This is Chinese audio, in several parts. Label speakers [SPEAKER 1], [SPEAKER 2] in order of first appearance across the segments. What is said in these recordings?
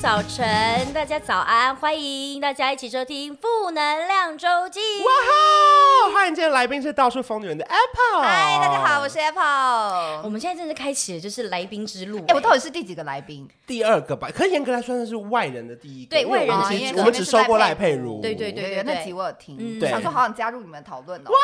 [SPEAKER 1] 早晨，大家早安，欢迎大家一起收听负能量周记。
[SPEAKER 2] 哇哈！欢迎今天来宾是到处疯女人的 Apple。
[SPEAKER 1] 嗨，大家好，我是 Apple。我们现在正式开启的就是来宾之路。哎，
[SPEAKER 3] 我到底是第几个来宾？
[SPEAKER 2] 第二个吧，可以严格来说，是外人的第一个。
[SPEAKER 1] 对，外人的第一个。
[SPEAKER 2] 我们只收过赖佩如。
[SPEAKER 1] 对对对对，
[SPEAKER 3] 那集我有听，
[SPEAKER 2] 嗯，
[SPEAKER 3] 想说好想加入你们讨论哦。哇！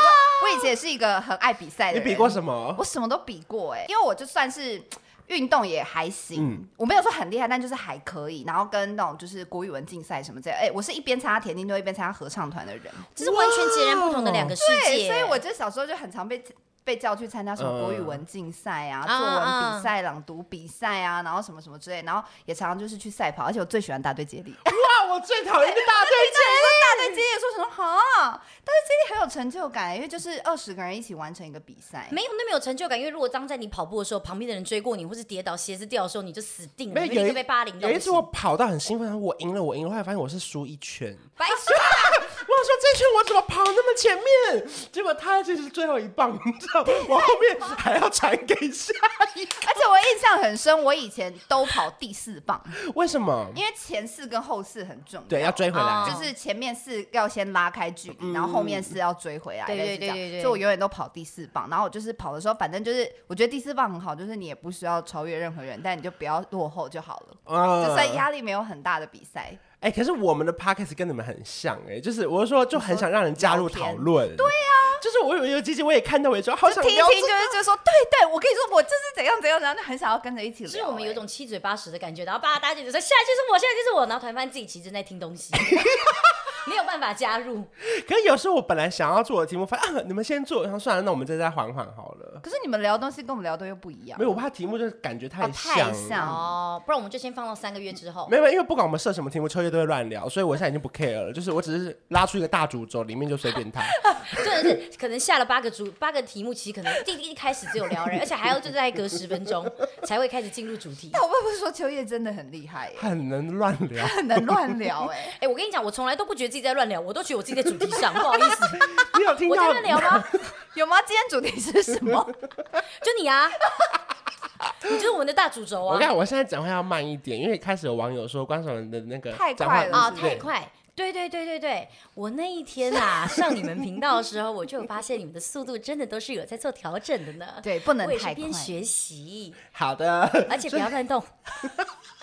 [SPEAKER 3] 我以前也是一个很爱比赛的人。
[SPEAKER 2] 你比过什么？
[SPEAKER 3] 我什么都比过哎，因为我就算是。运动也还行，嗯、我没有说很厉害，但就是还可以。然后跟那种就是国语文竞赛什么这样，哎、欸，我是一边参加田径队一边参加合唱团的人，
[SPEAKER 1] 就是完全截然不同的两个世界。
[SPEAKER 3] 所以我就小时候就很常被。被叫去参加什么国语文竞赛啊、作文比赛、朗读比赛啊，然后什么什么之类，然后也常常就是去赛跑，而且我最喜欢大队接力。
[SPEAKER 2] 哇，我最讨厌大队接力！
[SPEAKER 3] 大队接力说什么好？大队接力很有成就感，因为就是二十个人一起完成一个比赛。
[SPEAKER 1] 没有那么有成就感，因为如果当在你跑步的时候，旁边的人追过你，或是跌倒鞋子掉的时候，你就死定了，因为被霸凌。
[SPEAKER 2] 有一次我跑到很兴奋，我赢了，我赢了，后来发现我是输一圈。
[SPEAKER 3] 白痴！
[SPEAKER 2] 我说这圈我怎么跑那么前面？结果他这是最后一棒，你知道，我后面。还要传给下一个，
[SPEAKER 3] 而且我印象很深，我以前都跑第四棒。
[SPEAKER 2] 为什么？
[SPEAKER 3] 因为前四跟后四很重要，
[SPEAKER 2] 对，要追回来，
[SPEAKER 3] 就是前面四要先拉开距离，然后后面四要追回来。对对对对对，所以我永远都跑第四棒。然后我就是跑的时候，反正就是我觉得第四棒很好，就是你也不需要超越任何人，但你就不要落后就好了，就算压力没有很大的比赛。
[SPEAKER 2] 哎，可是我们的 podcast 跟你们很像，哎，就是我是说就很想让人加入讨论。
[SPEAKER 3] 对呀。
[SPEAKER 2] 就是我有一个机器，我也看到，我也说好想听一听，
[SPEAKER 3] 就是就是说，对对，我跟你说，我这是怎样怎样怎样，就很想要跟着一起聊。
[SPEAKER 1] 其实我们有一种七嘴八舌的感觉，然后巴拉大姐就说下一句是我，现在就是我，然后突然发现自己其实正在听东西。没有办法加入，
[SPEAKER 2] 可是有时候我本来想要做的题目，发现啊，你们先做，然后算了，那我们再再缓缓好了。
[SPEAKER 3] 可是你们聊的东西跟我们聊的又不一样，
[SPEAKER 2] 没有，我怕题目就是感觉太像，
[SPEAKER 3] 太像
[SPEAKER 1] 哦，不然我们就先放到三个月之后。
[SPEAKER 2] 没有，因为不管我们设什么题目，秋叶都会乱聊，所以我现在已经不 care 了，就是我只是拉出一个大主轴，里面就随便他。
[SPEAKER 1] 真的是可能下了八个主八个题目，其实可能第一开始只有聊人，而且还要就在隔十分钟才会开始进入主题。
[SPEAKER 3] 那我会不会说秋叶真的很厉害，
[SPEAKER 2] 很能乱聊，
[SPEAKER 3] 很能乱聊，哎
[SPEAKER 1] 哎，我跟你讲，我从来都不觉得自己在乱聊，我都觉得。我自己在主题上，不好意思，
[SPEAKER 2] 你有听到
[SPEAKER 1] 我在聊吗？
[SPEAKER 3] 有吗？今天主题是什么？
[SPEAKER 1] 就你啊，你就是我们的大主轴啊！
[SPEAKER 2] 我看我现在讲话要慢一点，因为开始有网友说关韶文的那个
[SPEAKER 3] 太快了
[SPEAKER 1] 啊，太快！对对对对对，我那一天啊上你们频道的时候，我就发现你们的速度真的都是有在做调整的呢。
[SPEAKER 3] 对，不能太快。
[SPEAKER 1] 边学习，
[SPEAKER 2] 好的，
[SPEAKER 1] 而且不要乱动。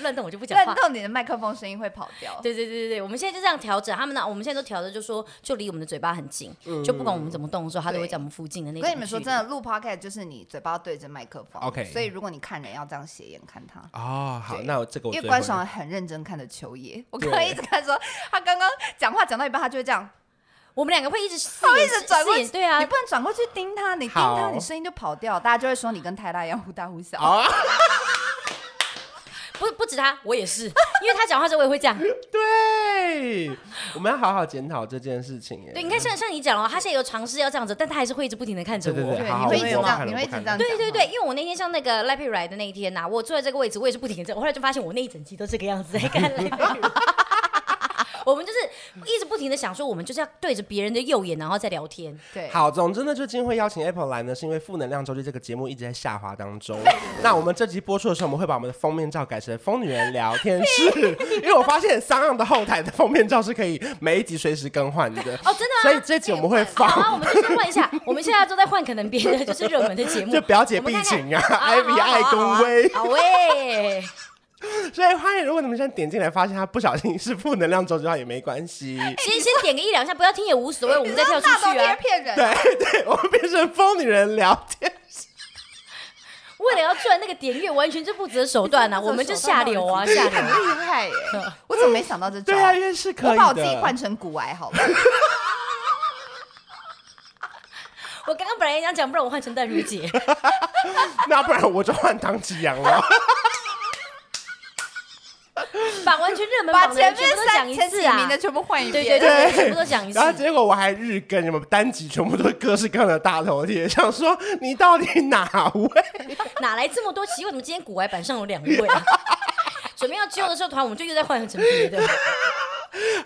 [SPEAKER 1] 乱动我就不讲话，
[SPEAKER 3] 乱动你的麦克风声音会跑掉。
[SPEAKER 1] 对对对对对，我们现在就这样调整。他们呢，我们现在都调的，就说就离我们的嘴巴很近，嗯、就不管我们怎么动的时候，他都会在我们附近的那
[SPEAKER 3] 跟你们说，真的录 podcast 就是你嘴巴对着麦克风。
[SPEAKER 2] OK。
[SPEAKER 3] 所以如果你看人要这样斜眼看他。
[SPEAKER 2] 哦，好，那我这个我
[SPEAKER 3] 因为关韶文很认真看的秋叶，我刚刚一直看说他刚刚讲话讲到一半，他就会这样。我们两个会一直他会一直转过去，对啊，你不能转过去盯他，你盯他，你声音就跑掉，大家就会说你跟泰拉一样忽大忽小。
[SPEAKER 1] 不不止他，我也是，因为他讲话时候我也会这样。
[SPEAKER 2] 对，我们要好好检讨这件事情。
[SPEAKER 1] 对，你看像像你讲了，他现在有尝试要这样子，但他还是会一直不停的看着我。
[SPEAKER 2] 对对对，
[SPEAKER 3] 你会一直这样，你会一直这样。
[SPEAKER 1] 对对对，因为我那天像那个赖珮如来的那一天呐，我坐在这个位置，我也是不停的这样。我后来就发现我那一整期都这个样子在看赖珮如。我们就是一直不停的想说，我们就是要对着别人的右眼，然后再聊天。
[SPEAKER 3] 对，
[SPEAKER 2] 好，总之呢，就今天会邀请 Apple 来呢，是因为负能量周记这个节目一直在下滑当中。那我们这集播出的时候，我们会把我们的封面照改成“疯女人聊天室 ”，因为我发现 SoundOn 的后台的封面照是可以每一集随时更换的。
[SPEAKER 1] 哦，真的啊！
[SPEAKER 2] 所以这集我们会放。
[SPEAKER 1] 好啊，我们就先换一下。我们现在都在换，可能别的就是热门的节目，
[SPEAKER 2] 就表姐必情啊，Ivy 爱公威。
[SPEAKER 1] 好喂。
[SPEAKER 2] 所以欢迎，如果你们现在点进来，发现他不小心是负能量周记的话，也没关系。
[SPEAKER 1] 先先点个一两下，不要听也无所谓，我们再跳出去啊。
[SPEAKER 3] 骗人。
[SPEAKER 2] 对对，我们变成疯女人聊天。
[SPEAKER 1] 为了要赚那个点阅，完全就不择手段啊！我们就下流啊，下流，
[SPEAKER 3] 很厉害耶！我怎么没想到这招？
[SPEAKER 2] 对啊，因为是可以的。
[SPEAKER 3] 我把我自己换成骨癌好了。
[SPEAKER 1] 我刚刚本来也想讲，不然我换成淡如姐。
[SPEAKER 2] 那不然我就换唐吉阳了。
[SPEAKER 1] 把完全热门
[SPEAKER 3] 把
[SPEAKER 1] 榜的人
[SPEAKER 3] 前面
[SPEAKER 1] 全部都讲
[SPEAKER 3] 三前
[SPEAKER 1] 一次啊
[SPEAKER 3] 几名的！全部换一
[SPEAKER 1] 对
[SPEAKER 3] 遍。
[SPEAKER 1] 对对，
[SPEAKER 2] 对
[SPEAKER 1] 全部都讲一次
[SPEAKER 2] 然。后结果我还日更，什么单集全部都是各式各样的大头贴，想说你到底哪位？
[SPEAKER 1] 哪来这么多奇为什么今天古玩版上有两位啊？准备要揪的时候，团我们就又在换成别的。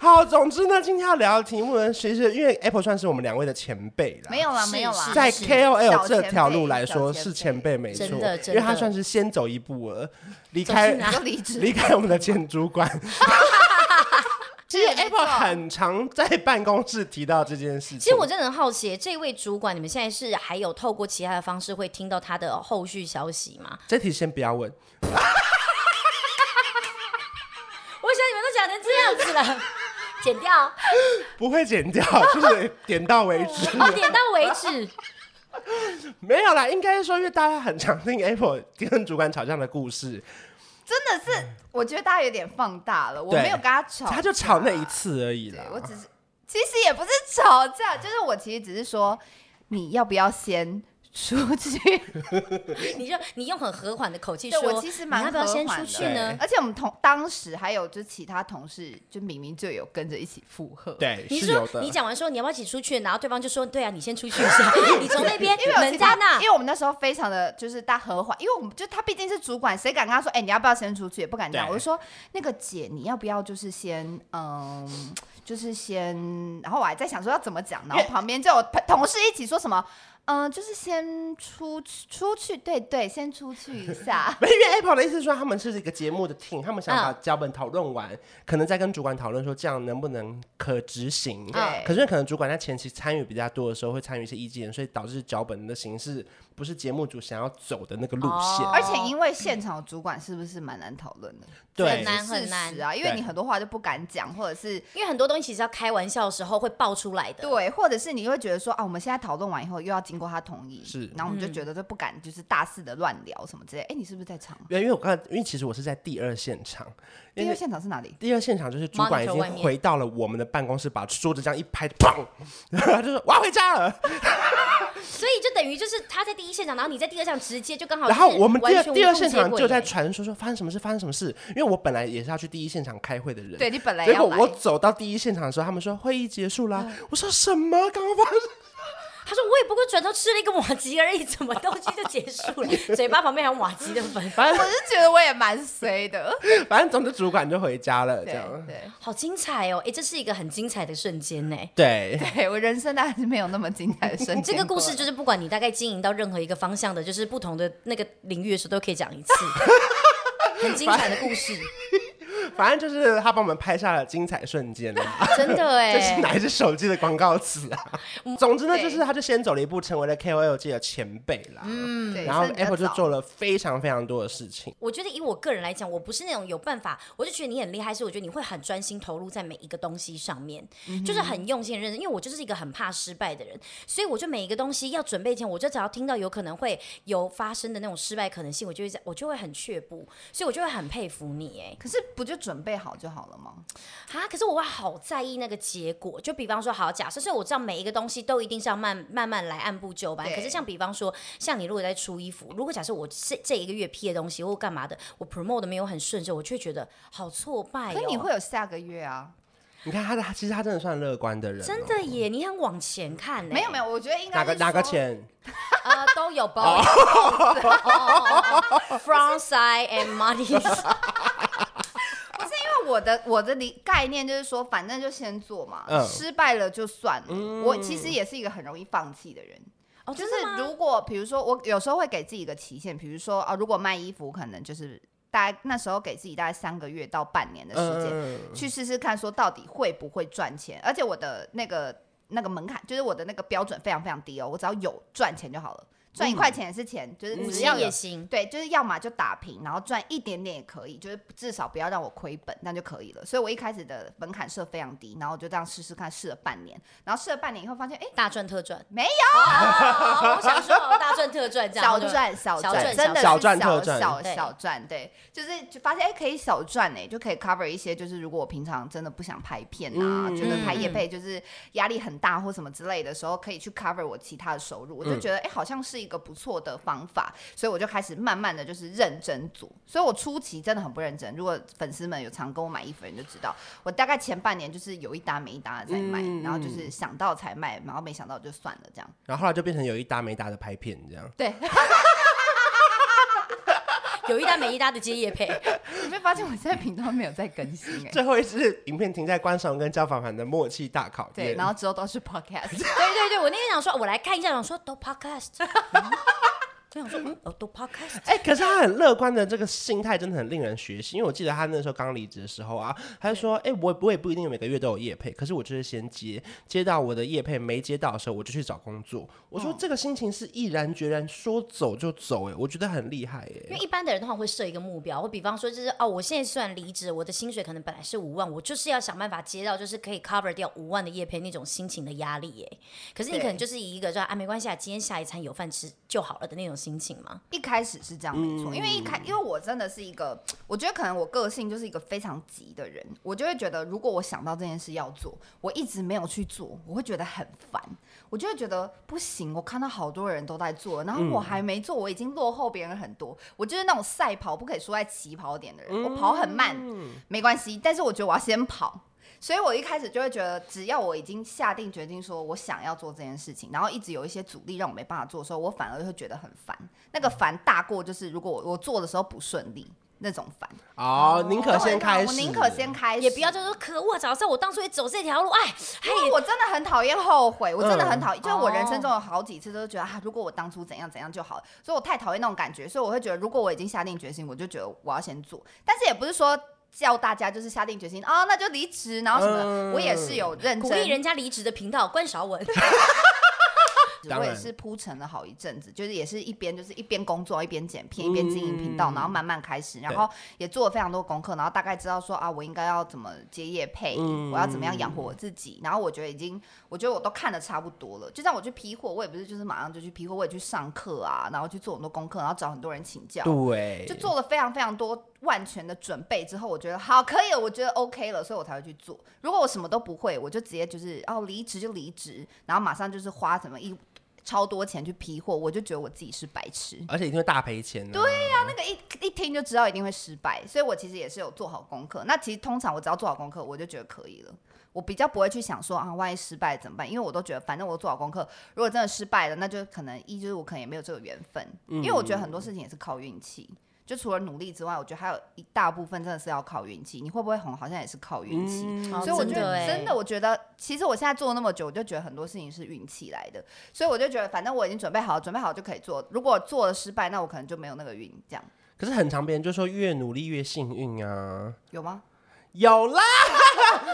[SPEAKER 2] 好，总之呢，今天要聊的题目呢，其实因为 Apple 算是我们两位的前辈啦，
[SPEAKER 3] 没有啦，
[SPEAKER 1] 是
[SPEAKER 3] 没有啦，
[SPEAKER 2] 在 KOL 这条路
[SPEAKER 3] 来说
[SPEAKER 2] 是前
[SPEAKER 1] 辈没错，
[SPEAKER 2] 因为他算是先走一步了，
[SPEAKER 3] 离开。
[SPEAKER 2] 离开我们的前主管。其
[SPEAKER 3] 实
[SPEAKER 2] Apple 很常在办公室提到这件事情。
[SPEAKER 1] 其实我真的很好奇，这位主管，你们现在是还有透过其他的方式会听到他的后续消息吗？
[SPEAKER 2] 这题先不要问，
[SPEAKER 1] 我想你们都讲成这样子了，剪掉，
[SPEAKER 2] 不会剪掉，就是点到为止。
[SPEAKER 1] 哦，点到为止。
[SPEAKER 2] 没有啦，应该说，因为大家很常听 Apple 跟主管吵架的故事，
[SPEAKER 3] 真的是，我觉得大家有点放大了。我
[SPEAKER 2] 对
[SPEAKER 3] 没有跟他吵，
[SPEAKER 2] 他就吵那一。次而已啦。
[SPEAKER 3] 对我只是，其实也不是吵架，就是我其实只是说，你要不要先出去？
[SPEAKER 1] 你就你用很和缓的口气
[SPEAKER 3] 对
[SPEAKER 1] 说，
[SPEAKER 3] 我其实蛮
[SPEAKER 1] 你要不要先出
[SPEAKER 3] 和缓的
[SPEAKER 1] 去呢？
[SPEAKER 3] 而且我们同当时还有就是其他同事，就明明就有跟着一起附和。
[SPEAKER 2] 对，
[SPEAKER 1] 你
[SPEAKER 2] 是有的。
[SPEAKER 1] 说你讲完说你要不要一起出去，然后对方就说对啊，你先出去一下，你从那边
[SPEAKER 3] 因为有
[SPEAKER 1] 门
[SPEAKER 3] 其他
[SPEAKER 1] 在那
[SPEAKER 3] 因，为我们那时候非常的就是大和缓，因为我们就他毕竟是主管，谁敢跟他说，哎、你要不要先出去？也不敢这
[SPEAKER 2] 样。
[SPEAKER 3] 我就说，那个姐，你要不要就是先，嗯，就是先，然后我还在想说要怎么讲，然后旁边就有同事一起说什么，嗯，就是先出去，出去，对对，先出去一下。
[SPEAKER 2] 没因为 Apple 的意思是说，他们是一个节目的 team，他们想把
[SPEAKER 1] 嗯
[SPEAKER 2] 脚本讨论完，可能再跟主管讨论说这样能不能可执行。
[SPEAKER 3] 对
[SPEAKER 2] 可是可能主管在前期参与比较多的时候，会参与一些意见，所以导致脚本的形式不是节目组想要走的那个路线。
[SPEAKER 1] 哦
[SPEAKER 3] 而且因为现场主管是不是蛮难讨论的？
[SPEAKER 2] 对
[SPEAKER 1] 很
[SPEAKER 3] 难
[SPEAKER 1] 很难
[SPEAKER 3] 实啊，因
[SPEAKER 2] 为
[SPEAKER 3] 你很多话就不敢讲，或者是
[SPEAKER 1] 因为很多东西其实要开玩笑的时候会爆出来的。
[SPEAKER 3] 对，或者是你会觉得说啊，我们现在讨论完以后又要经过他同意，
[SPEAKER 2] 是
[SPEAKER 3] 然后我们就觉得就不敢就是大肆的乱聊什么之类。哎，你是不是在场？
[SPEAKER 2] 因为我刚才，因为其实我是在第二现场，因为
[SPEAKER 3] 第二现场是哪里？
[SPEAKER 2] 第二现场就是主管已经回到了我们的办公室，把桌子这样一拍，砰，然 后他就说我要回家了。
[SPEAKER 1] 所以就等于就是他在第一现场，然后你在第二现场直接就刚好。
[SPEAKER 2] 然后我们第二第二现场就在传。说说发生什么事，发生什么事。因为我本来也是要去第一现场开会的人，
[SPEAKER 3] 对你本来结
[SPEAKER 2] 果我走到第一现场的时候，他们说会议结束啦。我说什么？刚刚发生？
[SPEAKER 1] 他说我也不过转头吃了一个瓦吉而已，怎么东西就结束了？嘴巴旁边还有瓦吉的粉，
[SPEAKER 2] 反正
[SPEAKER 3] 我是觉得我也蛮衰的。
[SPEAKER 2] 反正总之主管就回家了，这
[SPEAKER 3] 对
[SPEAKER 2] 样。
[SPEAKER 3] 对
[SPEAKER 1] 好精彩哦！哎，这是一个很精彩的瞬间呢。
[SPEAKER 2] 对，
[SPEAKER 3] 对，我人生当然是没有那么精彩的瞬间。
[SPEAKER 1] 这个故事就是不管你大概经营到任何一个方向的，就是不同的那个领域的时候，都可以讲一次，很精彩的故事，
[SPEAKER 2] 反正就是他帮我们拍下了精彩瞬间啦。
[SPEAKER 1] 真的哎。
[SPEAKER 2] 这是哪一只手机的广告词啊？总之呢，就是他就先走了一步，成为了 KOL 界的前辈啦。嗯，然
[SPEAKER 3] 后
[SPEAKER 2] Apple 就做了非常非常多的事情。
[SPEAKER 1] 我觉得以我个人来讲，我不是那种有办法，我就觉得你很厉害，是我觉得你会很专心投入在每一个东西上面，就是很用心认真。因为我就是一个很怕失败的人，所以我就每一个东西要准备前，我就只要听到有可能会有发生的那种失败可能性，我就会在，我就会很却步，所以我就会很佩服你哎。
[SPEAKER 3] 可是不就准备好就好了吗？
[SPEAKER 1] 啊，可是我会好在意那个结果。就比方说，好，假设是我知道每一个东西都一定是要慢慢慢来，按部就班。可是像比方说，像你如果在出衣服，如果假设我这这一个月批的东西或干嘛的，我 promote 的没有很顺手，我却觉得好挫败、哦。
[SPEAKER 3] 可你会有下个月啊？
[SPEAKER 2] 你看他的，其实他真的算乐观的人哦。
[SPEAKER 1] 真的耶，你很往前看呢。
[SPEAKER 3] 没有没有，我觉得应该
[SPEAKER 2] 哪个哪个
[SPEAKER 3] 说
[SPEAKER 2] 钱？
[SPEAKER 1] 呃，都有包。Front side and money。
[SPEAKER 3] 我的我的理概念就是说，反正就先做嘛，
[SPEAKER 2] 嗯。
[SPEAKER 3] 失败了就算了。
[SPEAKER 2] 嗯。
[SPEAKER 3] 我其实也是一个很容易放弃的人，
[SPEAKER 1] 哦，
[SPEAKER 3] 就
[SPEAKER 1] 就是是
[SPEAKER 3] 如果比如说我有时候会给自己一个期限，比如说啊，如果卖衣服可能就是大概那时候给自己大概三个月到半年的时间、
[SPEAKER 2] 嗯。
[SPEAKER 3] 去试试看，说到底会不会赚钱，而且我的那个那个门槛就是我的那个标准非常非常低哦，我只要有赚钱就好了。赚一块钱也是钱，就是只要
[SPEAKER 1] 也行。
[SPEAKER 3] 对，就是要么就打平，然后赚一点点也可以，就是至少不要让我亏本，那就可以了。所以我一开始的门槛设非常低，然后我就这样试试看，试了半年，然后试了半年以后发现，哎，
[SPEAKER 1] 大赚特赚。
[SPEAKER 3] 没有
[SPEAKER 1] 哦，我想说哦大赚特赚这样，
[SPEAKER 3] 小赚小
[SPEAKER 1] 赚，
[SPEAKER 3] 真的是
[SPEAKER 2] 小赚特赚
[SPEAKER 3] 小小赚，对，就是就发现哎可以小赚哎，就可以 cover 一些，就是如果我平常真的不想拍片啊，
[SPEAKER 2] 嗯
[SPEAKER 3] 觉得拍业配就是压力很大或什么之类的时候，可以去 cover 我其他的收入，我就觉得哎好像是一个不错的方法，所以我就开始慢慢的就是认真做。所以我初期真的很不认真。如果粉丝们有常跟我买衣服，你就知道，我大概前半年就是有一搭没一搭的在卖，嗯、然后就是想到才卖，然后没想到就算了这样。
[SPEAKER 2] 然后后来就变成有一搭没一搭的拍片这样。
[SPEAKER 3] 对。
[SPEAKER 1] 有一搭没一搭的接夜配，
[SPEAKER 3] 你没发现我现在频道没有在更新？
[SPEAKER 2] 最后一次影片停在关韶文跟焦凡凡的默契大考验，
[SPEAKER 3] 对，然后之后都是 podcast。
[SPEAKER 1] 对对对，我那天想说，我来看一下，想说都 podcast。就想说，嗯，哦，都 podcast。
[SPEAKER 2] 哎，可是他很乐观的这个心态真的很令人学习。因为我记得他那时候刚离职的时候啊，他就说，哎，我我也不一定每个月都有业配，可是我就是先接，接到我的业配没接到的时候，我就去找工作。我说这个心情是毅然决然说走就走，哎，我觉得很厉害，哎。
[SPEAKER 1] 因为一般的人的话会设一个目标，我比方说就是哦，我现在虽然离职，我的薪水可能本来是五万，我就是要想办法接到就是可以 cover 掉五万的业配那种心情的压力，哎。可是你可能就是以一个说啊，没关系啊，今天下一餐有饭吃就好了的那种心情吗？
[SPEAKER 3] 一开始是这样没错，嗯、因为一开，因为我真的是一个，我觉得可能我个性就是一个非常急的人，我就会觉得，如果我想到这件事要做，我一直没有去做，我会觉得很烦，我就会觉得不行，我看到好多人都在做，然后我还没做，我已经落后别人很多，我就是那种赛跑不可以输在起跑点的人，我跑很慢没关系，但是我觉得我要先跑。所以我一开始就会觉得，只要我已经下定决心说我想要做这件事情，然后一直有一些阻力让我没办法做的时候，我反而会觉得很烦。那个烦大过就是如果我我做的时候不顺利那种烦。
[SPEAKER 2] 哦，宁可先开始，
[SPEAKER 3] 我宁可先开始，
[SPEAKER 1] 也不要就是可恶，早知道我当初也走这条路，哎，
[SPEAKER 3] 因为我真的很讨厌后悔，我真的很讨厌，嗯、就是我人生中有好几次都觉得啊，如果我当初怎样怎样就好了，所以我太讨厌那种感觉，所以我会觉得，如果我已经下定决心，我就觉得我要先做，但是也不是说。叫大家就是下定决心啊、哦，那就离职，然后什么，嗯、我也是有认真
[SPEAKER 1] 鼓励人家离职的频道关少文。
[SPEAKER 3] 我也是铺陈了好一阵子，就是也是一边就是一边工作一边剪片，一边经营频道，然后慢慢开始，然后也做了非常多功课，然后大概知道说啊，我应该要怎么接业配，我要怎么样养活我自己，然后我觉得已经，我觉得我都看的差不多了。就像我去批货，我也不是就是马上就去批货，我也去上课啊，然后去做很多功课，然后找很多人请教，
[SPEAKER 2] 对，
[SPEAKER 3] 就做了非常非常多万全的准备之后，我觉得好可以了，我觉得 OK 了，所以我才会去做。如果我什么都不会，我就直接就是哦离职就离职，然后马上就是花什么一。超多钱去批货，我就觉得我自己是白痴，
[SPEAKER 2] 而且一定会大赔钱。
[SPEAKER 3] 对呀、啊，那个一一听就知道一定会失败，所以我其实也是有做好功课。那其实通常我只要做好功课，我就觉得可以了。我比较不会去想说啊，万一失败怎么办？因为我都觉得反正我做好功课，如果真的失败了，那就可能一就是我可能也没有这个缘分，嗯、因为我觉得很多事情也是靠运气。就除了努力之外，我觉得还有一大部分真的是要靠运气。你会不会红，好像也是靠运气。嗯、所以我觉得真的，我觉得其实我现在做了那么久，我就觉得很多事情是运气来的。所以我就觉得，反正我已经准备好了，准备好就可以做。如果做了失败，那我可能就没有那个运。这样。
[SPEAKER 2] 可是很常别人就说越努力越幸运啊。
[SPEAKER 3] 有吗？
[SPEAKER 2] 有啦。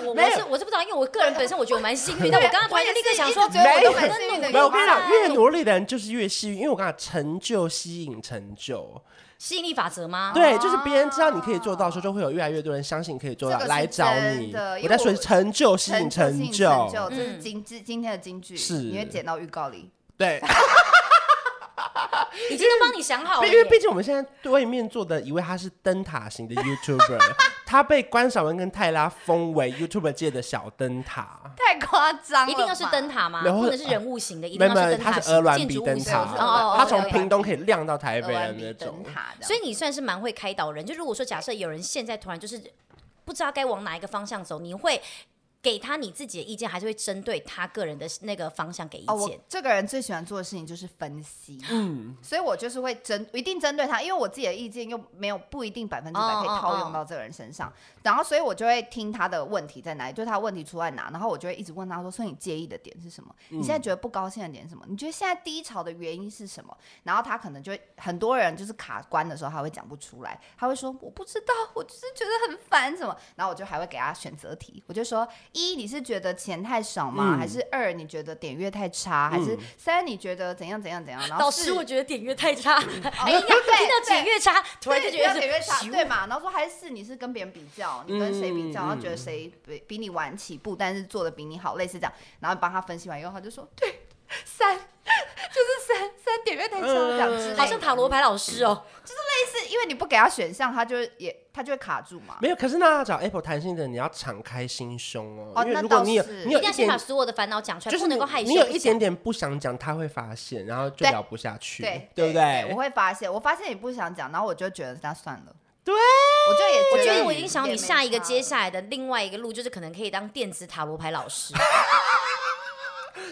[SPEAKER 1] 我我是我是不知道，因为我个人本身我觉得我蛮幸运，但我刚刚突然立刻想说，
[SPEAKER 2] 没有，没有。我跟你讲，越努力的人就是越幸运，因为我刚刚成就吸引成就。
[SPEAKER 1] 吸引力法则吗？
[SPEAKER 2] 对，就是别人知道你可以做到的时候，就会有越来越多人相信你可以做到，来找你。我在说成就吸引成就，
[SPEAKER 3] 这是今今天的金句，是你会剪到预告里。
[SPEAKER 2] 对，
[SPEAKER 1] 已经都帮你想好了。
[SPEAKER 2] 因为毕竟我们现在对面坐的一位，他是灯塔型的 YouTuber。他被关晓雯跟泰拉封为 YouTube 界的小灯塔，
[SPEAKER 3] 太夸张了！
[SPEAKER 1] 一定要是灯塔吗？不能是人物型的？一定要
[SPEAKER 2] 是灯塔。他是鹅銮鼻灯塔，他从屏东可以亮到台北的那种。
[SPEAKER 1] 所以你算是蛮会开导人。就如果说假设有人现在突然就是不知道该往哪一个方向走，你会？给他你自己的意见，还是会针对他个人的那个方向给意见。哦，我
[SPEAKER 3] 这个人最喜欢做的事情就是分析，嗯，所以我就是会针一定针对他，因为我自己的意见又没有不一定百分之百可以套用到这个人身上，哦哦哦，然后所以我就会听他的问题在哪里，就他问题出在哪，然后我就会一直问他说：“所以你介意的点是什么？你现在觉得不高兴的点是什么？你觉得现在低潮的原因是什么？”然后他可能就会很多人就是卡关的时候，他会讲不出来，他会说：“我不知道，我就是觉得很烦什么。”然后我就还会给他选择题，我就说。一，你是觉得钱太少吗？嗯、还是二，你觉得点阅太差？嗯、还是三，你觉得怎样怎样怎样？然后
[SPEAKER 1] 老师，我觉得点阅太差。哎呀，听到点阅差，突然就觉得点阅差，
[SPEAKER 3] 对嘛？然后说还是四，你是跟别人比较，你跟谁比较？然后觉得谁比比你晚起步，但是做的比你好，类似这样。然后帮他分析完以后，他就说对，三 就是三三点阅太差，这样子。
[SPEAKER 1] 好像塔罗牌老师哦，
[SPEAKER 3] 就是类似，因为你不给他选项，他就也他就会卡住嘛。
[SPEAKER 2] 没有，可是那要找 Apple 谈心的，你要敞开心胸哦。
[SPEAKER 3] 哦，
[SPEAKER 2] 因为如果你有你有
[SPEAKER 1] 一定要先把所有的烦恼讲出来，
[SPEAKER 2] 就是
[SPEAKER 1] 不能够害羞。
[SPEAKER 2] 你有一点点不想讲，他会发现，然后就聊不下去，
[SPEAKER 3] 对
[SPEAKER 2] 对不对？
[SPEAKER 3] 我会发现，我发现你不想讲，然后我就觉得那算了。
[SPEAKER 2] 对，
[SPEAKER 3] 我就也
[SPEAKER 1] 我觉得我已经想你下一个接下来的另外一个路，就是可能可以当电子塔罗牌老师。